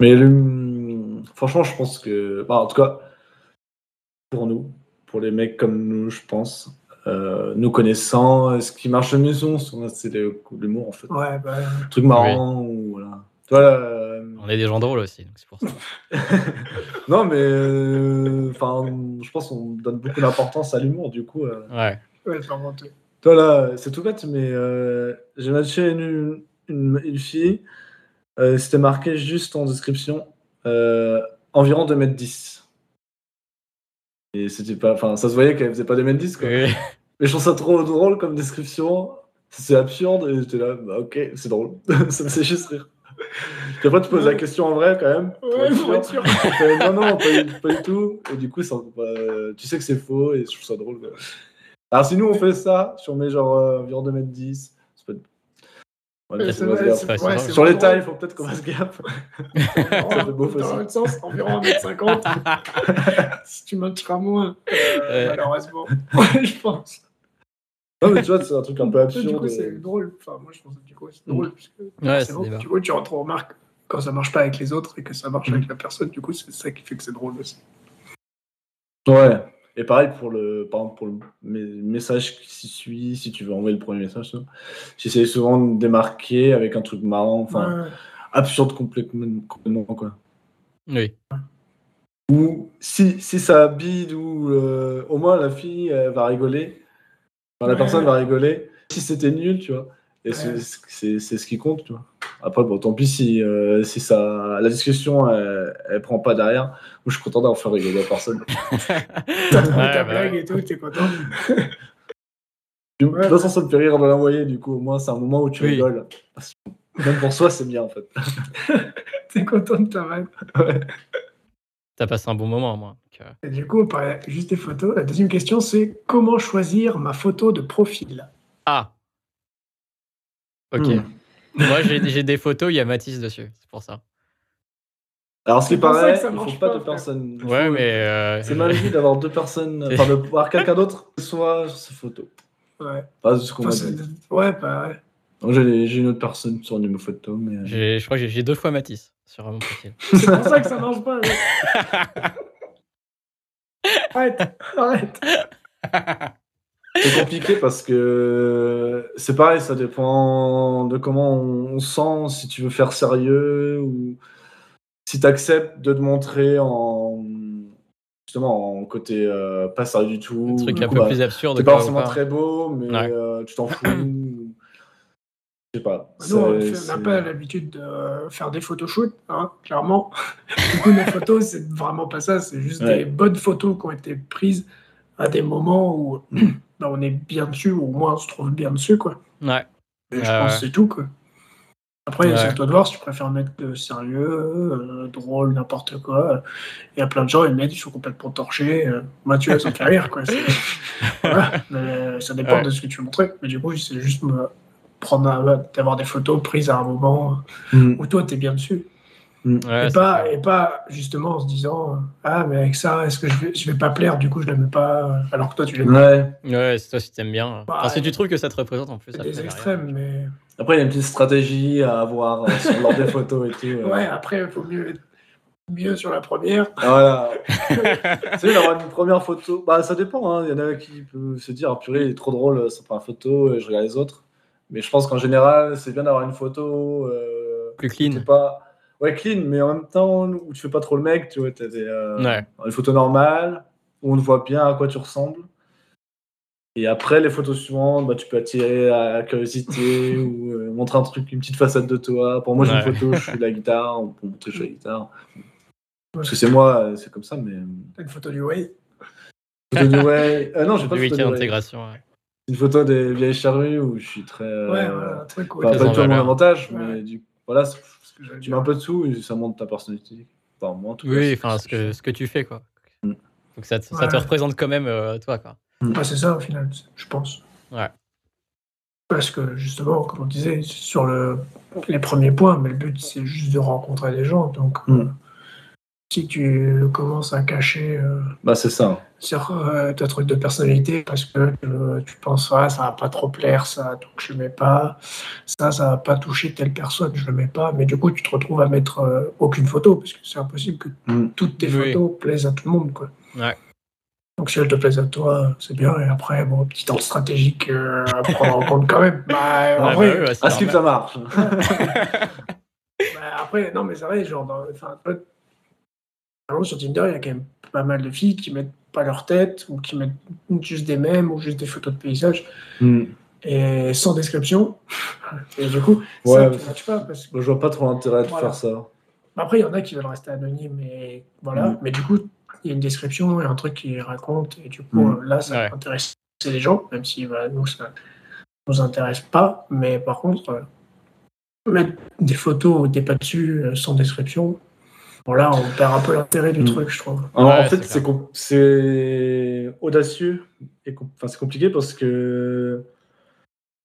Mais le- franchement, je pense que, bah, en tout cas, pour nous, pour les mecs comme nous, je pense, euh, nous connaissant, ce qui marche le mieux, c'est c'est le- l'humour en fait. Ouais, bah, truc marrant ou voilà. Là, euh, On est des gens drôles aussi, donc c'est pour ça. non, mais euh, enfin, je pense qu'on donne beaucoup d'importance à l'humour, du coup. euh. Ouais. ouais, Toi, là, c'est tout bête, mais euh, j'ai matché une, une, une fille. euh, C'était marqué juste en description euh, environ 2m10. Et c'était pas. Enfin, ça se voyait qu'elle faisait pas 2m10, quoi. Oui. Mais je trouve ça trop drôle comme description. C'est absurde et j'étais là, bah, ok, c'est drôle. ça me fait juste rire. Puis après, tu poses la question en vrai quand même. Ouais, pour être sûr. sûr. Non, non, pas, pas du tout. Et du coup, ça- bah, tu sais que c'est faux et je trouve ça drôle. quoi. Alors, si nous on fait ça, si on met genre euh, environ 2m10, ça peut être. Ouais, Ouais, Sur les vraiment tailles, il faut peut-être qu'on se gaffe. Dans Ça fait beau dans aussi. l'autre sens, environ 1m50. si tu matcheras moins, euh, malheureusement. Ouais, je pense. Non, mais tu vois, c'est un truc un peu absurde. Du coup, c'est drôle. Enfin, moi, je pense que du coup, c'est drôle. Parce que Ouais, c'est c'est bon. Du coup, tu retrouves remarques quand ça marche pas avec les autres et que ça marche Mm. avec la personne. Du coup, c'est ça qui fait que c'est drôle aussi. Ouais. Et pareil pour le, par exemple, pour le me- message qui suit, si tu veux envoyer le premier message, j'essaie souvent de démarquer avec un truc marrant, enfin Ouais. absurde complètement, complètement quoi. Oui. Ou si, si ça bide ou euh, au moins la fille elle va rigoler, enfin, la Ouais. personne va rigoler. Si c'était nul, tu vois. Et c'est- Ouais. ce qui compte, tu vois. Après, bon, tant pis si, euh, si ça, la discussion elle, elle prend pas derrière. Moi, je suis content d'avoir fait rigoler la personne. T'as trouvé Ouais, ta bah blague ouais. et tout, t'es content. De Ouais. toute façon, ça me fait rire de l'envoyer, du coup, au moins, c'est un moment où tu Oui. rigoles. Parce que Même pour soi, c'est bien, en fait. T'es content de ta vanne. T'as passé un bon moment, moi. donc, euh, Et du coup, on parlait juste des photos. La deuxième question, c'est comment choisir ma photo de profil? Ah. Ok. Hmm. Moi, j'ai des photos, il y a Matisse dessus, c'est pour ça. Alors, ce qui C'est ça il marche faut pas pas, deux personnes. Ouais, mais. euh, C'est mal vu d'avoir deux personnes, enfin, de voir quelqu'un d'autre soit sur ses photos. Ouais. Pas ce qu'on Enfin, ouais, bah ouais. Donc, J'ai une autre personne sur mes photos, mais. euh, j'ai- Je crois que j'ai- j'ai deux fois Matisse sur mon profil. C'est pour ça que ça marche pas. ouais. Arrête, arrête. C'est compliqué parce que c'est pareil, ça dépend de comment on sent, si tu veux faire sérieux ou si tu acceptes de te montrer en justement en côté euh, pas sérieux du tout. Un truc un peu bah, plus absurde. T'es pas forcément très beau, mais Ouais. euh, tu t'en fous. Je sais pas. Nous, on n'a pas l'habitude de faire des photoshoots, hein, clairement. Du coup, nos photos, c'est vraiment pas ça. C'est juste Ouais. des bonnes photos qui ont été prises à des moments où bah, on est bien dessus, ou au moins on se trouve bien dessus, quoi. Ouais. Et je pense que c'est tout, quoi. Après, Ouais. c'est à toi de voir si tu préfères mettre de sérieux, euh, drôle, n'importe quoi. Il y a plein de gens, ils mettent, ils sont complètement torchés. Euh, moi, tu vois, ça me fait rire, quoi. Voilà. Mais ça dépend Ouais. de ce que tu veux montrer. Mais du coup, c'est juste prendre un- d'avoir des photos prises à un moment Mm. où toi, t'es bien dessus. Ouais, et, c'est pas, et pas justement en se disant Ah, mais avec ça, est-ce que je vais, je vais pas plaire Du coup, je l'aime pas. Alors que toi, tu l'aimes Ouais. Ouais, c'est toi si t'aimes bien. Bah, Enfin, si tu trouves que ça te représente en plus. C'est après, des extrêmes, mais. Après, il y a une petite stratégie à avoir euh, sur lors des photos et tout. euh. Ouais, après, il faut mieux être mieux sur la première. Voilà. tu sais, d'avoir une première photo, bah ça dépend. hein. Il y en a qui peuvent se dire, ah, purée, il est trop drôle, ça prend une photo et je regarde les autres. Mais je pense qu'en général, c'est bien d'avoir une photo. euh, Plus où clean. pas. Ouais, clean, mais en même temps, où tu fais pas trop le mec, tu vois, t'as des. euh, Ouais. Une photo normale, où on voit bien à quoi tu ressembles. Et après, les photos suivantes, bah, tu peux attirer à la curiosité ou euh, montrer un truc, une petite façade de toi. Pour moi, j'ai Ouais. une photo, je de la guitare, on peut montrer que je de la guitare. Parce que c'est moi, c'est comme ça, mais. T'as une photo du Way. Photo de ouais. Euh, non, j'ai pas Du de photo ouais. d'intégration. ouais. Une photo des vieilles charrues où je suis très. euh, Ouais, un truc où Pas, Très pas du tout à mon avantage, Ouais. mais du voilà, tu mets un peu de sous et ça montre ta personnalité. Enfin, moi, en tout cas, Oui, enfin, ce que, ce que tu fais, quoi. Mm. Donc ça, te- ça Ouais. te représente quand même euh, toi, quoi. Ouais, c'est ça au final, je pense. Ouais. Parce que justement, comme on disait, sur le, les premiers points, mais le but c'est juste de rencontrer des gens. Donc Mm. Si tu commences à cacher euh, Bah, c'est ça. sur euh, ta truc de personnalité parce que euh, tu penses ah, ça va pas trop plaire ça, donc je le mets pas. Ça, ça va pas toucher telle personne, je le mets pas. Mais du coup, tu te retrouves à mettre euh, aucune photo parce que c'est impossible que Mm. toutes tes Oui. photos plaisent à tout le monde. Quoi. Ouais. Donc si elles te plaisent à toi, c'est bien. Et après, bon, petit temps stratégique euh, à prendre en compte quand même. Bah, en Ouais, vrai, bah oui, ouais, c'est À ce que ça marche? bah, après, non, mais c'est vrai, genre, dans, sur Tinder, il y a quand même pas mal de filles qui mettent pas leur tête ou qui mettent juste des mèmes ou juste des photos de paysages Mm. et sans description. Et du coup, Ouais, ça mais ne matche pas parce que Moi, je vois pas trop l'intérêt de Voilà. faire ça. après, il y en a qui veulent rester anonymes et voilà. Mm. Mais du coup, il y a une description et un truc qui raconte et du coup, Mm. euh, là, ça Ouais. va intéresser les gens, même si bah, nous, ça nous intéresse pas. Mais par contre, euh, mettre des photos où t'es pas dessus euh, sans description, bon là, on perd un peu l'intérêt du Mm. truc, je trouve. Alors, Ouais, en fait, c'est com- audacieux et com- c'est compliqué parce que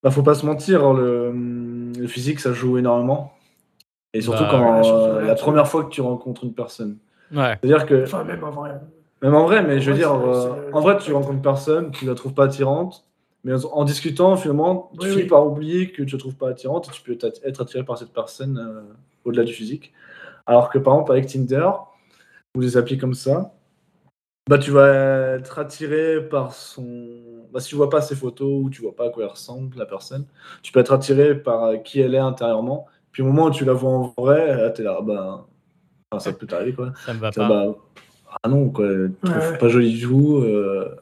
bah, faut pas se mentir, le, le physique ça joue énormément. Et surtout Bah, quand ouais, surtout euh, la première fois que tu rencontres une personne. Ouais. C'est-à-dire que Enfin, même en vrai. Même en vrai, mais je veux dire, euh, en vrai, tu rencontres personne, tu la trouves pas attirante, mais en, en discutant, finalement, tu Oui, finis oui. par oublier que tu la trouves pas attirante et tu peux être attiré par cette personne euh, au-delà du physique. Alors que par exemple, avec Tinder, ou des applis comme ça, bah, tu vas être attiré par son. Bah, si tu vois pas ses photos ou tu vois pas à quoi elle ressemble, la personne, tu peux être attiré par euh, qui elle est intérieurement. Puis au moment où tu la vois en vrai, tu es là, ah bah, enfin, ça peut t'arriver quoi. Ça me va pas. bah, ah non, quoi, trouve Ouais. pas joli du tout. euh,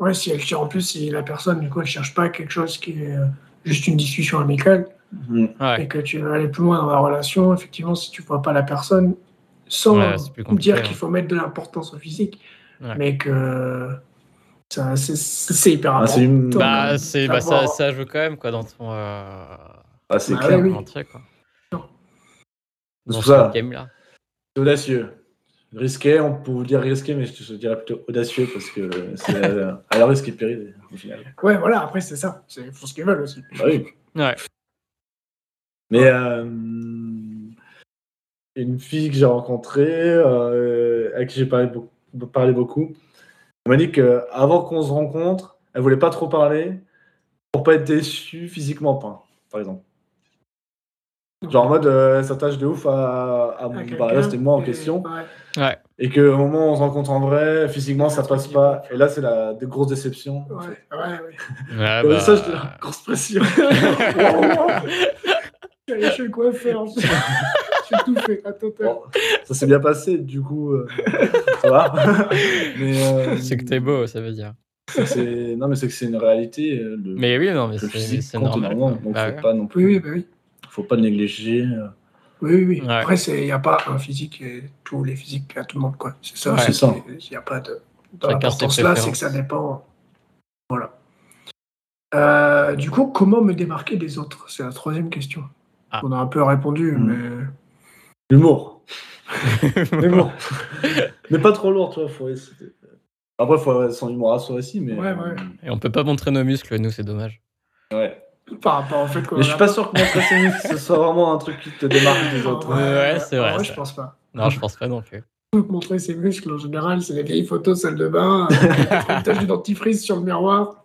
Ouais, si elle cherche, en plus, si la personne, du coup, elle cherche pas quelque chose qui est euh, juste une discussion amicale Ouais. et que tu veux aller plus loin dans la relation, effectivement, si tu vois pas la personne, sans Ouais, dire hein. qu'il faut mettre de l'importance au physique, Ouais. mais que ça, c'est- hyper Ah, important. une- Bah, c'est, bah, ça, ça joue quand même, quoi, dans ton. Euh... Ah, c'est Bah clair. oui, entier, quoi. Dans ça. C'est audacieux. Risqué, on peut vous dire risqué, mais je te dirais plutôt audacieux parce que c'est euh, à leur risque et péril au final. Ouais, voilà, après, c'est ça. C'est- Ils font ce qu'ils veulent aussi. Bah oui. Ouais. Mais euh, une fille que j'ai rencontrée, euh, avec qui j'ai parlé, beaucoup- parlé beaucoup, elle m'a dit qu'avant qu'on se rencontre, elle voulait pas trop parler pour pas être déçue physiquement, par, par exemple. Genre en mode, euh, elle s'attache de ouf à, à À mon. Bah, là, c'était moi en question. ouais. Ouais. Et qu'au moment où on se rencontre en vrai, physiquement, ça passe pas. Et là, c'est la de grosses déceptions. en Ouais, fait. ouais, ouais. Ouais, Comme bah, ça, grosse pression. J'allais chez le coiffeur. J'ai j'ai tout fait. Attends. Bon, ça s'est bien passé, du coup, euh, ça va. mais euh, c'est que t'es beau, ça veut dire. c'est non, mais c'est que c'est une réalité. euh, Le, Mais oui, non, mais le c'est, normal. donc Bah faut ouais. pas non Oui, plus, oui, bah oui. faut pas le négliger. Oui, oui, oui. Ouais. Après, il n'y a pas un physique et tous les physiques à tout le monde. quoi. C'est ça, Ouais. c'est ça. Il n'y a pas de. Dans l'importance là, c'est que ça dépend. Voilà. Euh, du coup, comment me démarquer des autres? C'est la troisième question. Ah. On a un peu répondu, Mm. mais. L'humour. L'humour. mais pas trop lourd, tu vois. Faut essayer. Après, faut avoir son humour à soi aussi, mais. Ouais, ouais. Et on peut pas montrer nos muscles, nous, c'est dommage. Ouais. Par rapport au fait qu'on Mais je suis pas sûr que montrer ses muscles, ce soit vraiment un truc qui te démarque des autres. Ouais, c'est vrai, en ça. je pense pas. Non, je pense pas non plus. Montrer ses muscles, en général, c'est les vieilles photos salle de bain, avec une tache de dentifrice sur le miroir,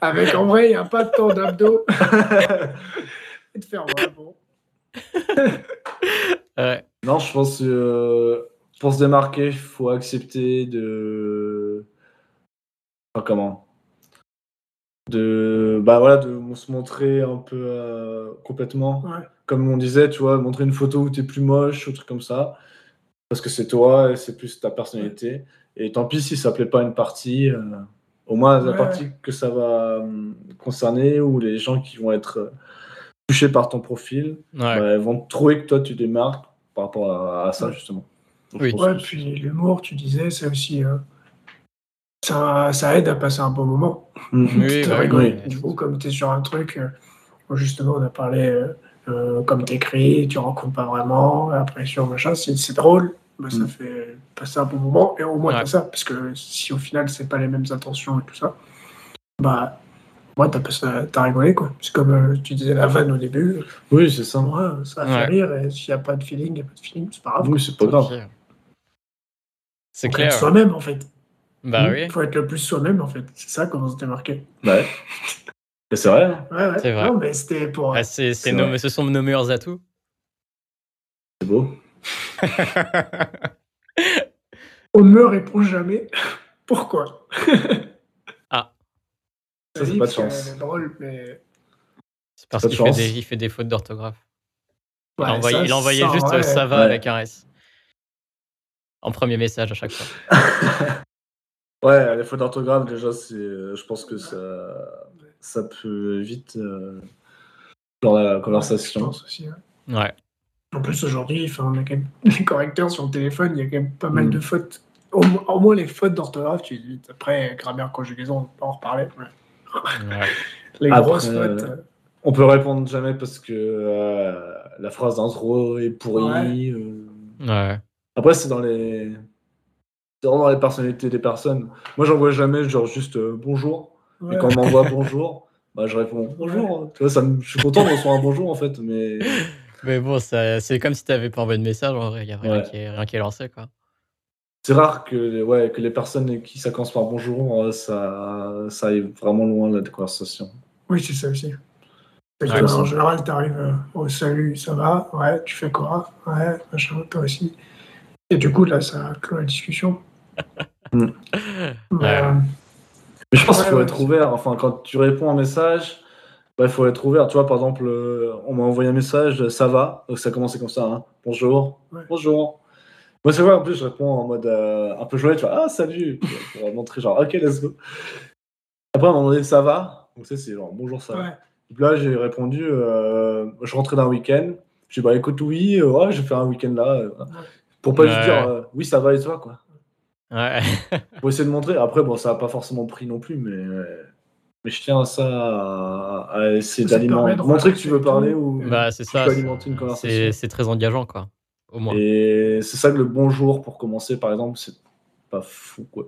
avec en vrai, il n'y a pas tant d'abdos. Et de faire, ouais, bon. Ouais. Non, je pense que euh, pour se démarquer, il faut accepter de. Enfin, comment? De. Bah voilà, de se montrer un peu euh, complètement. Ouais. Comme on disait, tu vois, montrer une photo où t'es plus moche, ou truc comme ça. Parce que c'est toi et c'est plus ta personnalité. Et tant pis si ça plaît pas à une partie. euh, au moins, la Ouais. partie que ça va concerner ou les gens qui vont être touchés par ton profil, Ouais. bah, elles vont trouver que toi tu démarques par rapport à, à ça justement. Oui. Ouais, que- puis l'humour, tu disais, c'est aussi. euh, ça, ça aide à passer un bon moment. Mm. Oui, Tu bah rigoles. oui. Du coup, comme tu es sur un truc, euh, justement, on a parlé, euh, euh, comme t'écris, tu rencontres pas vraiment, après sur machin, c'est c'est drôle, bah, ça Mm. fait passer un bon moment, et au moins Ouais. t'as ça, parce que si au final, c'est pas les mêmes intentions et tout ça, bah, moi, t'as passé- t'as rigolé, quoi. C'est comme euh, tu disais la vanne au début, Oui, c'est ça. moi, ça a Ouais. fait rire, et s'il n'y a pas de feeling, il n'y a pas de feeling, c'est pas grave. Oui, c'est pas grave. C'est Faut clair. être soi-même, en fait. Bah Il oui. faut être le plus soi-même, en fait. C'est ça comment se démarquer. Ouais. Mais c'est vrai. hein. Ouais, ouais. C'est vrai. Non, mais c'était pour. Ah, c'est, c'est C'est nos- ce sont nos meilleurs atouts. C'est beau. On ne me répond jamais. Pourquoi? Ça, c'est pas de chance. est drôle, mais. c'est parce qu'il fait des, il fait des fautes d'orthographe. Ouais, il ça, ça, juste ouais. euh, ça va Ouais. avec un S. En premier message à chaque fois. Ouais, les fautes d'orthographe, déjà, c'est, euh, je pense que ça, ça peut vite euh, dans la conversation. aussi, ouais. Ouais. En plus, aujourd'hui, on a quand même les correcteurs sur le téléphone, il y a quand même pas mal Mm. de fautes. Au, mo- au moins, les fautes d'orthographe, tu dis. Après, grammaire, conjugaison, on peut en reparler. Les Après, grosses euh, euh, On peut répondre jamais parce que euh, la phrase d'intro est pourrie. euh. Ouais. Après, c'est dans les. C'est vraiment dans les personnalités des personnes. Moi, j'en vois jamais, genre juste euh, bonjour. ouais. Et quand on m'envoie bonjour, bah, je réponds bonjour. Tu vois, ça me- je suis content de recevoir un bonjour en fait, mais Mais bon, c'est comme si t'avais pas envoyé de message, en vrai, il y a rien, Ouais. qui est, rien qui est lancé, quoi. C'est rare que, les- ouais, que les personnes qui ça commence par bonjour, euh, ça, ça aille vraiment loin la conversation. Oui, c'est ça aussi. Que, en général, tu arrives au salut, ça va, ouais, tu fais quoi, ouais, machin, toi aussi. Et du coup, là, ça clôt la discussion. Mm. Mais, Ouais. euh, Mais je pense qu'il faut ouais, être ouvert. Enfin, quand tu réponds à un message, bah, il faut être ouvert. Tu vois, par exemple, euh, on m'a envoyé un message, ça va. Donc ça a commencé comme ça. hein. Bonjour. Ouais. Bonjour. Moi, c'est vrai, en plus, je réponds en mode euh, un peu joyeux. Tu vois, ah, salut. Pour montrer, genre, ok, let's go. Après, on m'a demandé ça va. Donc, ça, c'est genre, bonjour, ça va. ouais. Donc là, j'ai répondu, euh, je rentrais d'un week-end. J'ai dit, bah écoute, oui, euh, ouais, je vais faire un week-end là. euh, Pour pas juste dire, euh, oui, ça va et toi, quoi. Ouais. Pour essayer de montrer. Après, bon, ça n'a pas forcément pris non plus, mais, mais je tiens à ça, à, à essayer d'alimenter. Montrer que tu veux parler ou. bah, ça. alimenter une conversation. C'est, c'est très engageant, quoi. Au moins. Et c'est ça que le bonjour pour commencer, par exemple, c'est pas fou, quoi.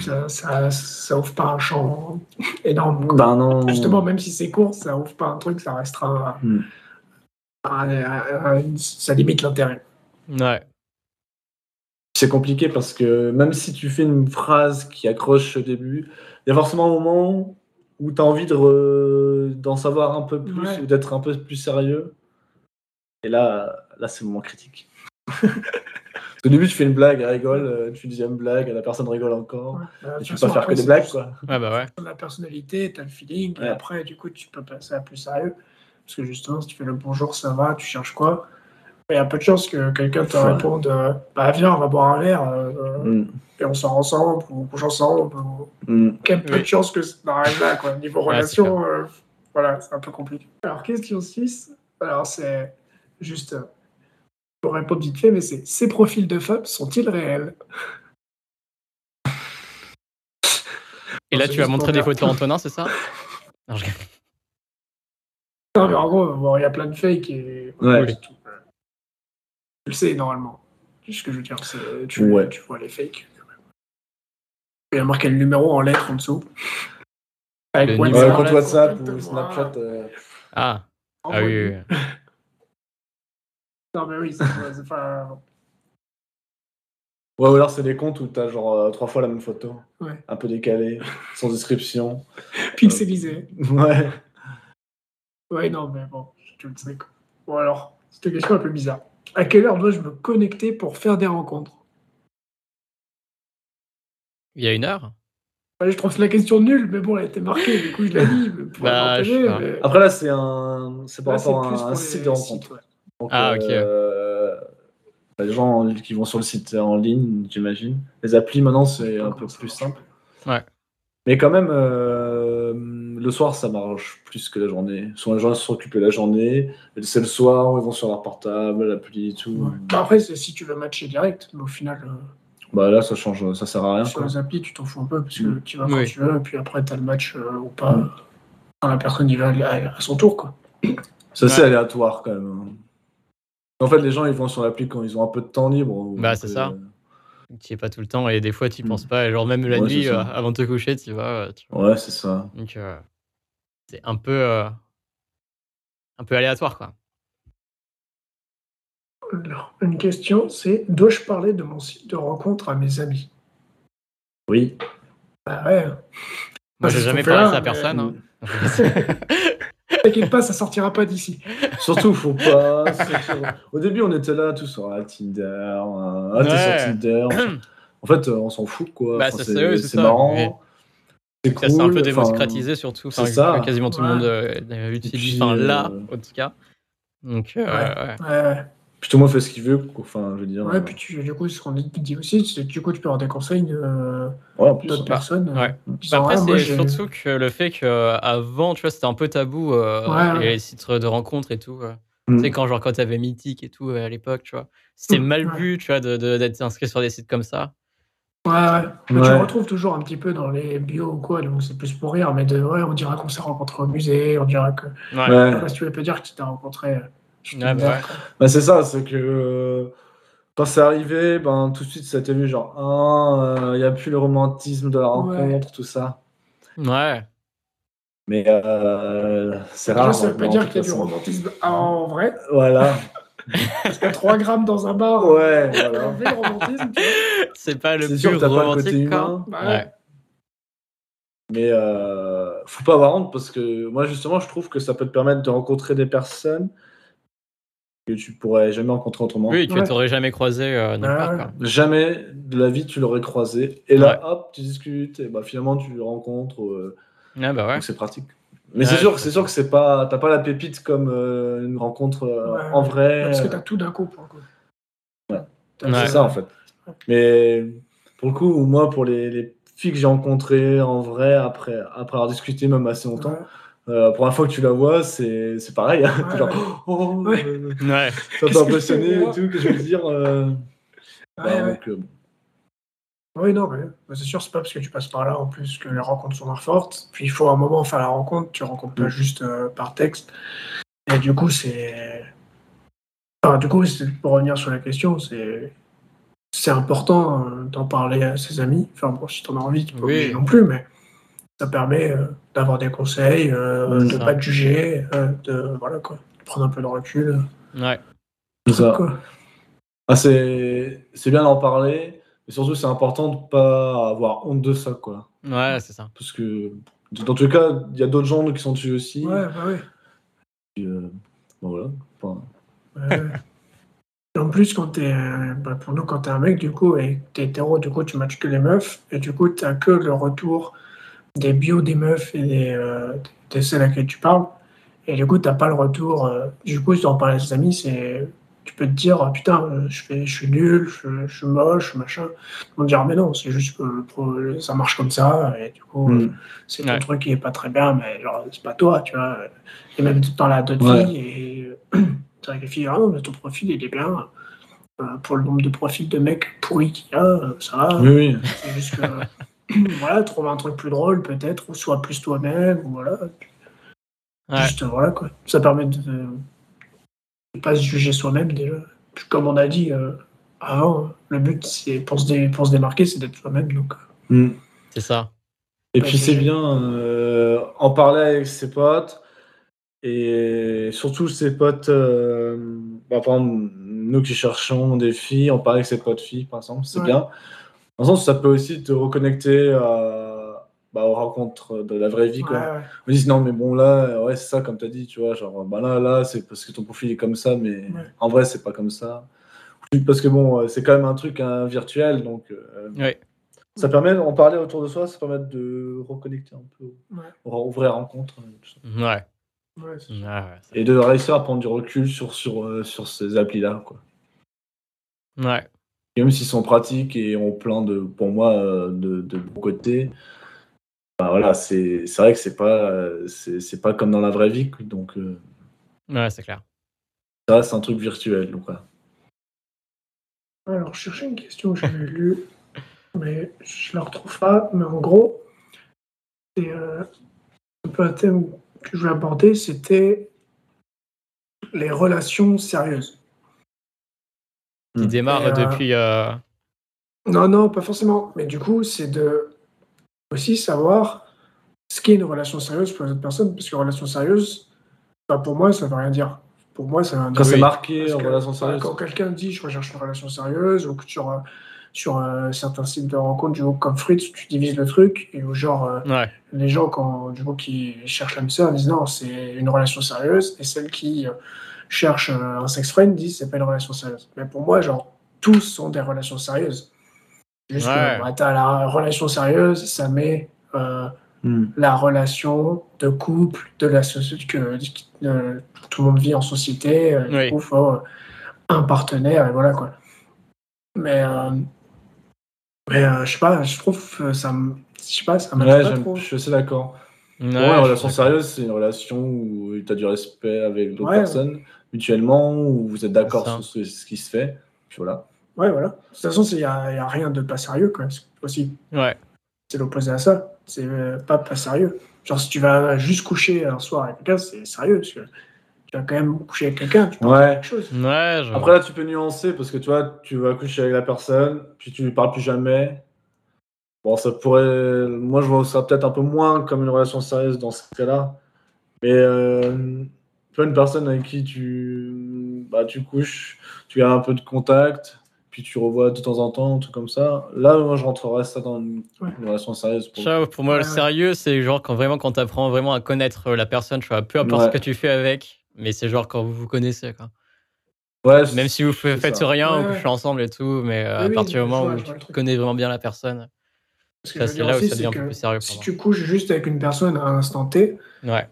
Ça, ça, ça ouvre pas un champ énorme. quoi. Ben non. Justement, même si c'est court, ça ouvre pas un truc, ça restera. Hmm. un- un- un- ça limite l'intérêt. Ouais. C'est compliqué parce que même si tu fais une phrase qui accroche au début, il y a forcément un moment où tu as envie de re- d'en savoir un peu plus Ouais. ou d'être un peu plus sérieux. Et là, là c'est le moment critique. Au début, tu fais une blague, elle rigole, euh, tu fais une deuxième blague, la personne rigole encore. Ouais. Euh, Et tu toute peux pas faire que après, des blagues, quoi. Ouais, bah ouais. La personnalité, t'as le feeling, et après, du coup, tu peux passer à plus sérieux. Parce que justement, si tu fais le bonjour, ça va, tu cherches quoi? Il y a peu de chances que quelqu'un te réponde euh, Bah, viens, on va boire un verre, euh, euh, Mm, et on sort ensemble, ou on couche ensemble. Ou... mm. Même peu Oui. de chances que ça n'arrive là, quoi. Niveau Ouais, relation, euh, voilà, c'est un peu compliqué. Alors, question 6, alors c'est juste. euh, pour répondre vite fait, mais c'est ces profils de femmes sont-ils réels? Et là, tu montrer pour des photos à Antonin, c'est ça? Non, je- Non, mais en gros, il y a plein de fakes et. Ouais. Tu le sais normalement. C'est ce que je veux dire. c'est- Tu, Ouais. tu vois les fakes. Il y a marqué le numéro en lettres en dessous. Avec Le Ouais, numéro en quand lettres. WhatsApp ou. Snapchat. euh, Ah, ah oui. Non, mais oui, c'est c'est pas- Ouais, ou alors c'est des comptes où t'as genre euh, trois fois la même photo. Ouais. Un peu décalé, sans description. Pixelisé. Ouais. Ouais, non, mais bon, tu le sais quoi. Bon, alors, c'était une question un peu bizarre. À quelle heure dois-je me connecter pour faire des rencontres? Il y a une heure? Ouais, Je trouve la question nulle, mais bon, elle était marquée, du coup, je Bah, la pas. mais- Après là, c'est un, c'est par Là, rapport à un, site les de rencontre. sites, ouais. Donc, Ah, ok. euh, les gens qui vont sur le site en ligne, j'imagine. Les applis maintenant, c'est un peu ça plus simple. Ouais. Mais quand même, euh, le soir, ça marche plus que la journée. Souvent, les gens sont occupés la journée. C'est le soir où ils vont sur leur portable, l'appli et tout. Ouais. Bah, après, c'est si tu veux matcher direct, mais au final, euh, Bah là, ça change, ça sert à rien. sur Quoi. les applis, tu t'en fous un peu, parce que Mm. tu vas quand Oui. tu veux, et puis après, tu as le match euh, ou pas. Mm. Quand la personne y va à, à son tour, quoi. C'est assez Ouais. aléatoire quand même. En fait, les gens, ils vont sur l'appli quand ils ont un peu de temps libre. Bah, c'est ça. euh, Tu y es pas tout le temps et des fois tu y Mm. penses pas. Et genre même la Ouais, nuit, euh, avant de te coucher, tu vas. euh, tu vois. Ouais, c'est ça. Donc euh, c'est un peu euh, un peu aléatoire quoi. Alors, une question, c'est dois-je parler de mon site de rencontre à mes amis? Oui. Bah ouais. Moi Bah, j'ai jamais parlé fait à ça personne. hein. T'inquiète pas, ça sortira pas d'ici. Surtout, faut pas. Au début, on était là, tous sur ah, Tinder. euh, Ah, t'es Ouais. sur Tinder. En fait, on s'en fout, quoi. Bah, Enfin, c'est sérieux, c'est c'est ça, marrant. mais- C'est Ça s'est un cool, peu enfin, démocratisé surtout. Enfin, c'est ça. Quasiment tout le monde euh, utilise. puis, Enfin là, euh, en tout cas. Donc euh, Ouais. ouais. Puis tout le monde fait ce qu'il veut. Enfin, je veux dire. Ouais, euh, puis tu, du coup, ce qu'on dit aussi, c'est que du coup, tu peux avoir des conseils de- ouais, en plus, d'autres hein. personnes. euh, ouais. disant, Après, moi, c'est surtout que le fait qu'avant, tu vois, c'était un peu tabou, euh, Ouais, ouais. les sites de rencontres et tout. Mm. Tu sais, quand, genre, quand t'avais Mythique et tout à l'époque, tu vois, c'était Mm, mal ouais. vu, tu vois, de- de- d'être inscrit sur des sites comme ça. Ouais, ouais. Tu le retrouves toujours un petit peu dans les bios ou quoi, donc c'est plus pour rire, mais de, ouais, on dira qu'on s'est rencontrés au musée, on dira que. Ouais. Si tu veux pas dire que tu t'es rencontré. Euh, Ouais, bah ouais. Bah, c'est ça, c'est que euh, quand c'est arrivé, ben, tout de suite, ça a été vu genre, ah, il n'y a plus le romantisme de la rencontre, Ouais. tout ça. Ouais. Mais euh, c'est rare. ça veut pas dire qu'il y a du romantisme en vrai, Voilà. parce qu'à 3 grammes dans un bar, Ouais, voilà. le romantisme. C'est pas le plus que pas romantique, humain. Bah, Ouais. Mais euh, faut pas avoir honte parce que moi, justement, je trouve que ça peut te permettre de rencontrer des personnes que tu pourrais jamais rencontrer autrement. Oui, que Ouais. t'aurais jamais croisé euh, nulle Ouais, part, ouais. quoi. Jamais de la vie tu l'aurais croisé. Et là, Ouais. hop, tu discutes, et bah finalement tu le rencontres. euh, Ouais, bah ouais. Donc c'est pratique. Mais Ouais, c'est sûr, je que- c'est sûr que c'est pas, t'as pas la pépite comme euh, une rencontre euh, Ouais, en vrai. Parce que t'as tout d'un coup, pour. C'est ça en fait. Mais pour le coup, moi, pour les, les filles que j'ai rencontrées en vrai après, après avoir discuté même assez longtemps, Ouais. Euh, pour la fois que tu la vois, c'est c'est pareil. hein. Ouais, T'es genre, ouais. oh, Ouais. euh, Ouais. ça Qu'est-ce t'a que impressionné et tout, que je veux dire. euh, bah, Ouais, ouais. donc, euh, bon. Oui, non, mais c'est sûr, c'est pas parce que tu passes par là en plus que les rencontres sont moins fortes. Puis il faut un moment faire la rencontre, tu rencontres pas Mm. juste euh, par texte. Et du coup, c'est. Enfin, du coup, c'est- pour revenir sur la question, c'est. C'est important euh, d'en parler à ses amis. Enfin, bon, si t'en as envie, tu peux Oui. non plus, mais ça permet euh, d'avoir des conseils, euh, de ça. pas te juger, euh, de, voilà, quoi, prendre un peu de recul. Ouais. C'est ça. Quoi. Ah, c'est c'est bien d'en parler, mais surtout c'est important de pas avoir honte de ça, quoi. Ouais, c'est ça. Parce que dans tous les cas, il y a d'autres gens qui sont dessus aussi. Ouais, bah ouais. Euh, bon, voilà. Enfin, Ouais. Et en plus, quand t'es, bah, pour nous, quand t'es un mec, du coup, et que t'es hétéro, du coup, tu matches que les meufs, et du coup, t'as que le retour des bios des meufs et des, euh, des celles à qui tu parles, et du coup, t'as pas le retour. euh, du coup, si t'en parles à tes amis, c'est, tu peux te dire, ah, putain, euh, je, fais, je suis nul, je, je suis moche, machin. Ils vont te dire, mais non, c'est juste que le pro- ça marche comme ça, et du coup, Mm. euh, c'est ton Ouais. truc qui est pas très bien, mais genre, c'est pas toi, tu vois. Et même dans la d'autres Ouais. filles, et c'est vrai que les filles, ah non, mais ton profil, il est bien. Euh, pour le nombre de profils de mecs pourris qu'il y a, euh, ça va. oui, oui. C'est juste que, voilà, trouve un truc plus drôle peut-être, ou sois plus toi-même, ou voilà. Juste, voilà, quoi. Ça permet de ne pas se juger soi-même, déjà. Comme on a dit euh, avant, le but, c'est pour, se pour se démarquer, c'est d'être soi-même. Donc, mm. C'est ça. Et puis, c'est bien en parler avec ses potes. Et surtout, ses potes, bah, par exemple, nous qui cherchons des filles, on parle avec ses potes filles, par exemple, c'est bien. Dans le sens, ça peut aussi te reconnecter à, bah, aux rencontres de la vraie vie. Quoi. On dit non, mais bon, là, ouais, c'est ça, comme tu as dit, tu vois, genre, bah là, là, c'est parce que ton profil est comme ça, mais en vrai, c'est pas comme ça. Parce que bon, c'est quand même un truc hein, virtuel, donc. Euh, ça permet, en parler autour de soi, ça permet de reconnecter un peu aux vraies rencontres. Ouais. et de réussir à prendre du recul sur, sur, euh, sur ces applis-là. Quoi. Ouais. Même s'ils sont pratiques et ont plein de, pour moi, euh, de, de bons côtés, bah voilà, c'est vrai que c'est pas, c'est pas comme dans la vraie vie. Donc, euh, ouais, c'est clair. Ça, c'est un truc virtuel. Donc, Alors, je cherchais une question que j'avais lue, mais je la retrouve pas. Mais en gros, c'est euh, un peu un thème que je voulais aborder, c'était les relations sérieuses. Qui démarrent euh, depuis. Non, non, pas forcément. Mais du coup, c'est de aussi savoir ce qu'est une relation sérieuse pour les autres personnes, parce que relation sérieuse, bah, pour moi, ça ne veut rien dire. Pour moi, ça Quand c'est marqué en relation sérieuse. Quand quelqu'un dit je recherche une relation sérieuse, ou que sur, euh, sur euh, certains sites de rencontres, du coup, comme Fritz, tu divises le truc, et où genre, euh, les gens quand, du coup, qui cherchent l'âme sœur disent non, c'est une relation sérieuse, et celles qui cherchent un sex friend disent c'est pas une relation sérieuse. Mais pour moi, genre, tous sont des relations sérieuses. Juste que bah, as la relation sérieuse, ça met euh, hmm. la relation de couple, de la société, que tout le monde vit en société. Euh, il faut euh, un partenaire, et voilà quoi. Mais, mais je sais pas, je trouve ça me. Je sais pas, ça ouais, pas trop. Je suis assez d'accord. Ouais, une relation sérieuse, c'est une relation où tu as du respect avec d'autres personnes mutuellement, où vous êtes d'accord sur ce, ce, qui se fait. Puis voilà. Ouais, voilà. De toute façon, il n'y a, a, rien de pas sérieux, quoi. C'est possible. Ouais. C'est l'opposé à ça. C'est euh, pas pas sérieux. Genre, si tu vas juste coucher un soir avec quelqu'un, c'est sérieux. Parce que tu vas quand même coucher avec quelqu'un. Tu peux ouais. quelque chose. Ouais, Après, là, tu peux nuancer parce que tu vois, tu vas coucher avec la personne, puis tu lui parles plus jamais. Bon, ça pourrait. Moi, je vois ça peut-être un peu moins comme une relation sérieuse dans ce cas-là. Mais euh, tu vois, une personne avec qui tu, bah, tu couches, tu as un peu de contact puis tu revois de temps en temps, tout comme ça. Là, moi, je rentrerais ça dans une, relation sérieuse. Pour, pour moi, le sérieux, c'est genre quand vraiment quand tu apprends vraiment à connaître la personne, tu vois, peu importe ce que tu fais avec, mais c'est genre quand vous vous connaissez, quoi. Ouais, Même si vous faites rien ou que je suis ensemble et tout, mais euh, à partir du moment où tu connais vraiment bien la personne, c'est là où ça devient un peu plus sérieux. Si tu couches juste avec une personne à un instant T, ouais.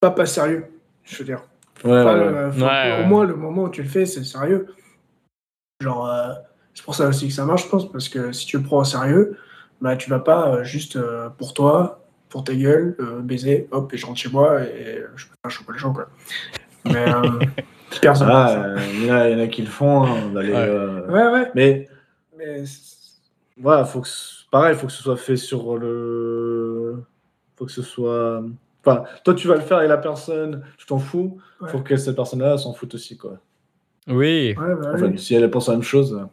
pas pas sérieux, je veux dire. Ouais, au moins, le moment où tu le fais, c'est sérieux. Genre, euh, c'est pour ça aussi que ça marche, je pense, parce que si tu le prends au sérieux, bah, tu vas pas euh, juste euh, pour toi, pour ta gueule, baiser, hop, et je rentre chez moi et je peux pas choper les gens, quoi. Mais personne. Ah, il y, en a qui le font, hein, ouais. ouais, Mais, mais voilà, faut que, pareil, il faut que ce soit fait sur le. faut que ce soit. Enfin, toi, tu vas le faire avec la personne, tu t'en fous. Il faut que cette personne-là s'en foute aussi, quoi. Oui. Bah si elle pense à la même chose.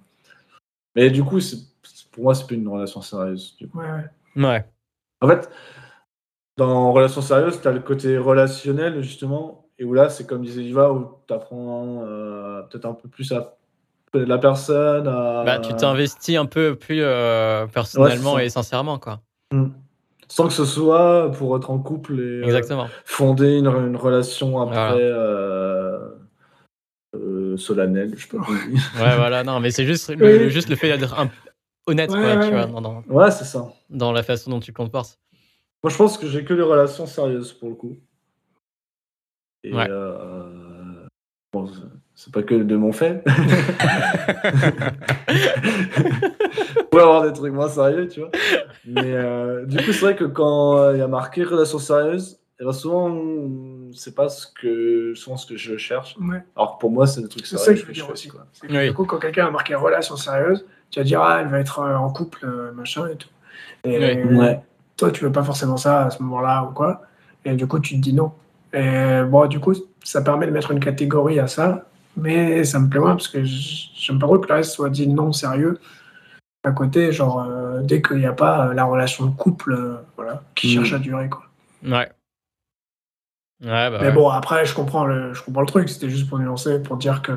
Mais du coup, pour moi, c'est plus une relation sérieuse. Ouais, En fait, dans relation sérieuse, tu as le côté relationnel, justement, et où là, c'est comme disait Iva, où tu apprends euh, peut-être un peu plus à la personne. Bah, tu t'investis un peu plus euh, personnellement et sincèrement, quoi. Hmm. Sans que ce soit pour être en couple et euh, fonder une, relation après solennel, je peux pas. ouais, voilà, non, mais c'est juste, le, juste le fait d'être honnête, quoi, tu vois. Dans, ouais, c'est ça. Dans la façon dont tu te comportes. Moi, je pense que j'ai que des relations sérieuses pour le coup. Et ouais. Euh, bon, c'est pas que de mon fait. peut avoir des trucs moins sérieux, tu vois. Mais euh, du coup, c'est vrai que quand il y a marqué relations sérieuses, et ben souvent, c'est pas ce que, souvent ce que je cherche. Alors pour moi, c'est des trucs sérieux. Ça que je dire aussi. Quoi. Du coup, quand quelqu'un a marqué relation sérieuse, tu vas dire, ah, elle va être euh, en couple, euh, machin et tout. Et ouais. toi, tu veux pas forcément ça à ce moment-là ou quoi. Et du coup, tu te dis non. Et bon, du coup, ça permet de mettre une catégorie à ça, mais ça me plaît moins parce que j'aime pas trop que le reste soit dit non sérieux. À côté, genre, euh, dès qu'il n'y a pas euh, la relation de couple, euh, voilà, qui Mm. cherche à durer, quoi. Ouais. Ouais, bah Mais ouais. bon, après, je comprends le, je comprends le truc. C'était juste pour nuancer, pour dire que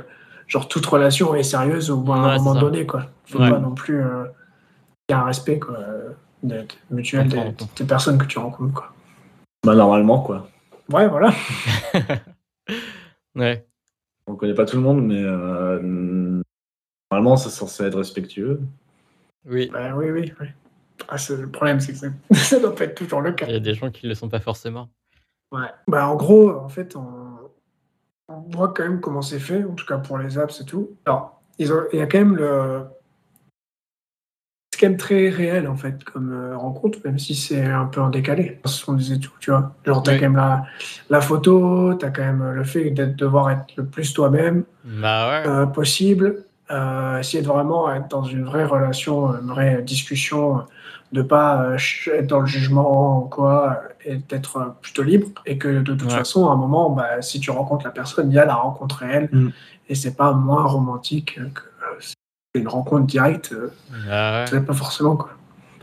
genre toute relation est sérieuse au bout d'un Ouais, moment ça. donné, quoi. Faut Ouais. pas non plus. euh, Il y a un respect, quoi, d'être mutuel des, des personnes que tu rencontres, quoi. Bah, normalement, quoi. Ouais, voilà. ouais. On connaît pas tout le monde, mais euh, normalement, c'est censé être respectueux. Oui. Bah, oui, oui, oui. Ah, le problème, c'est que ça, ça doit pas être toujours le cas. Il y a des gens qui le sont pas forcément. Ouais. Bah, en gros, en fait, on, on voit quand même comment c'est fait, en tout cas pour les apps et tout. Alors, ils ont- il y a quand même le. Quand même très réel, en fait, comme euh, rencontre, même si c'est un peu en décalé. Ce sont des études, tu vois. Genre, t'as Oui. quand même la, la photo, t'as quand même le fait de devoir être le plus toi-même Bah ouais. euh, possible. Euh, essayer de vraiment être dans une vraie relation, une vraie discussion, de pas euh, être dans le jugement ou quoi, et d'être plutôt libre. Et que de toute Ouais. façon, à un moment, bah, si tu rencontres la personne, il y a la rencontre réelle. Mm. Et c'est pas moins romantique que une rencontre directe. euh, Bah ouais. c'est pas forcément quoi.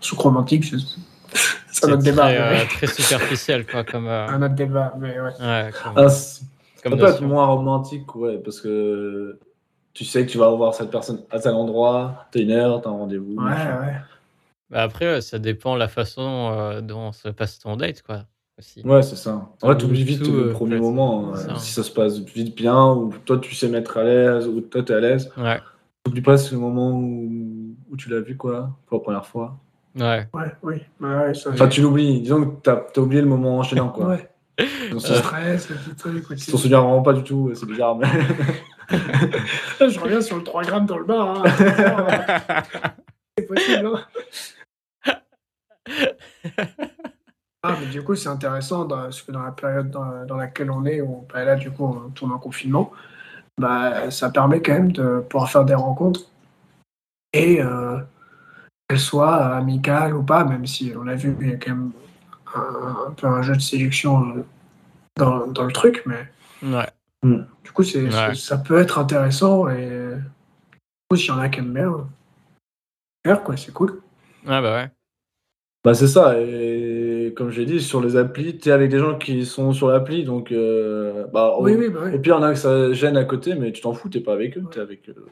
Sous romantique, c'est c'est un autre débat. très, euh, mais- très superficiel, quoi, comme, euh, Un autre débat, mais ouais. ouais, comme, Ah, comme ça peut être moins romantique, ouais, parce que tu sais que tu vas revoir cette personne à tel endroit, t'as une heure, t'as un rendez-vous. Ouais, machin. ouais. Bah après, ouais, ça dépend de la façon euh, dont se passe ton date, quoi. Aussi. Ouais, c'est ça. En Tout- t'oublies vite tout, le premier moment. euh, si ça se passe vite bien, ou toi tu sais mettre à l'aise, ou toi t'es à l'aise. Ouais. T'oublies pas le moment où, où tu l'as vu, quoi, pour la première fois. Ouais. Ouais, oui. Bah ouais, ça, Enfin, tu l'oublies. Disons que t'as as oublié le moment enchaînant, quoi. Ouais. On Le s'en stress, le truc. s'en souvient vraiment pas du tout, c'est bizarre, mais. Je reviens sur le 3 grammes dans le bar. hein. C'est possible. hein. ah, mais du coup, c'est intéressant dans, parce que dans la période dans, dans laquelle on est, où bah, là, du coup, on tourne en confinement, bah, ça permet quand même de pouvoir faire des rencontres et euh, qu'elles soient amicales ou pas, même si on a vu qu'il y a quand même un, un peu un jeu de séduction euh, dans, dans le truc, mais Ouais. du coup, c'est, Ouais. c'est- ça peut être intéressant et du coup, s'il y en a qui aiment bien, faire quoi, c'est cool. Ouais, bah ouais. Bah c'est ça, et comme j'ai dit, sur les applis, t'es avec des gens qui sont sur l'appli, donc euh, bah, au, Oui, oui, bah au oui. pire, il y en a que ça gêne à côté, mais tu t'en fous, t'es pas avec eux, t'es avec eux.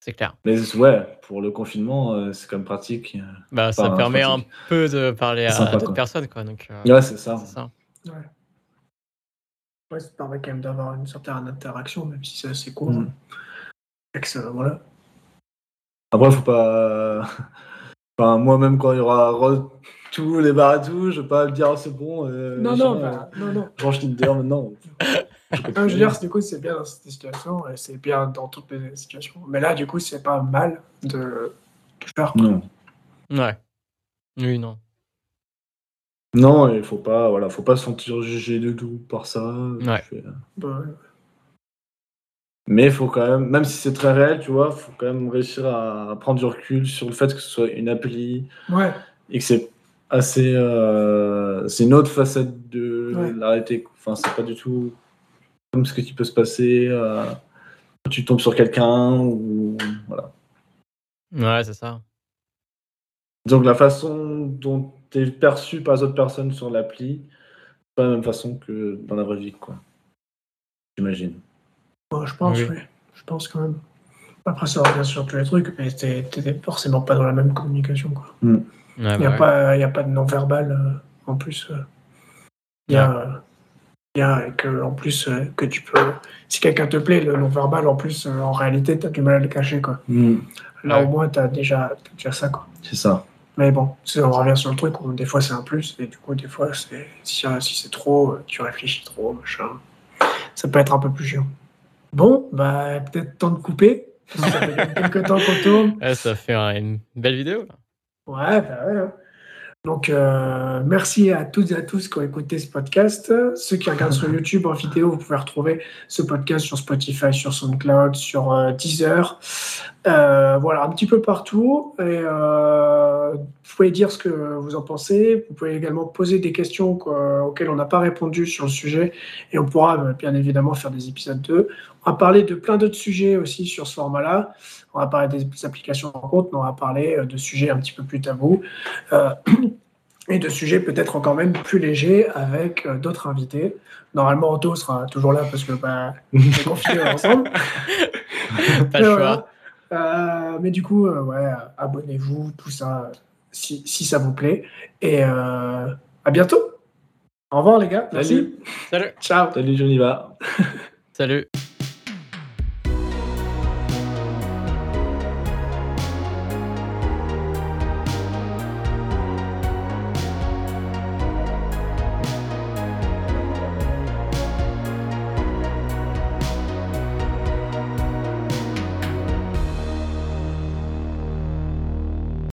C'est clair. Mais ouais, pour le confinement, euh, c'est quand même pratique. Bah, ça Enfin, permet un peu de parler à, d'autres quoi. personnes, quoi. Donc, euh, Ouais, c'est ça. ça. Ouais. Ouais, ça permet quand même d'avoir une certaine interaction, même si c'est assez court. Mm. Et que ça- voilà. Après, faut pas. Enfin, moi-même, quand il y aura tous les tout, je vais pas le dire, c'est bon. euh, Non, non, euh, bah, non, non. Range Tinder maintenant. Non, je veux dire, du coup, c'est bien dans cette situation et c'est bien dans toutes les situations. Mais là, du coup, c'est pas mal de, de faire. quoi. Non. Ouais. Oui, non. Non, il faut pas, voilà, faut pas se sentir jugé de tout par ça. Ouais. Fais- Bah, ouais. Mais il faut quand même, même si c'est très réel, tu vois, faut quand même réussir à prendre du recul sur le fait que ce soit une appli Ouais, et que c'est assez. euh, c'est une autre facette de Ouais. la réalité. Enfin, c'est pas du tout comme ce qui peut se passer euh, quand tu tombes sur quelqu'un ou. Voilà. Ouais, c'est ça. Donc la façon dont tu es perçu par les autres personnes sur l'appli, c'est pas la même façon que dans la vraie vie, quoi. J'imagine. Bon, je pense, Oui. oui. Je pense quand même. Après, ça revient sur tous les trucs, mais t'es forcément pas dans la même communication. Quoi. Ouais, Il n'y bah a, ouais. y a pas de non-verbal euh, en plus. Il y a, euh, y a que, en plus, euh, que tu peux. Si quelqu'un te plaît, le non-verbal, en plus, euh, en réalité, tu as du mal à le cacher. Quoi. Là, Ouais. au moins, tu as déjà, t'as déjà ça. Quoi. C'est ça. Mais bon, on revient sur le truc où des fois c'est un plus, et du coup, des fois, si, si c'est trop, euh, tu réfléchis trop, machin. Ça peut être un peu plus chiant. Bon, bah, peut-être temps de couper. Ça fait quelques temps qu'on tourne. Ouais, ça fait un- une belle vidéo. là. Ouais, bah ouais. Donc, euh, merci à toutes et à tous qui ont écouté ce podcast. Ceux qui regardent sur YouTube en vidéo, vous pouvez retrouver ce podcast sur Spotify, sur SoundCloud, sur euh, Deezer. Euh, voilà, un petit peu partout. Et, vous pouvez dire ce que vous en pensez. Vous pouvez également poser des questions auxquelles on n'a pas répondu sur le sujet. Et on pourra bien évidemment faire des épisodes 2. On va parler de plein d'autres sujets aussi sur ce format-là. On va parler des applications en compte, mais on va parler de sujets un petit peu plus tabous. Euh, et de sujets peut-être encore même plus légers avec euh, d'autres invités. Normalement, Otto sera toujours là parce que bah, on est confinés ensemble. Pas le choix. Euh, mais du coup, ouais, abonnez-vous, tout ça, si, si, ça vous plaît. Et à bientôt. Au revoir les gars. Salut. Salut. Ciao. Salut Joniva. Salut.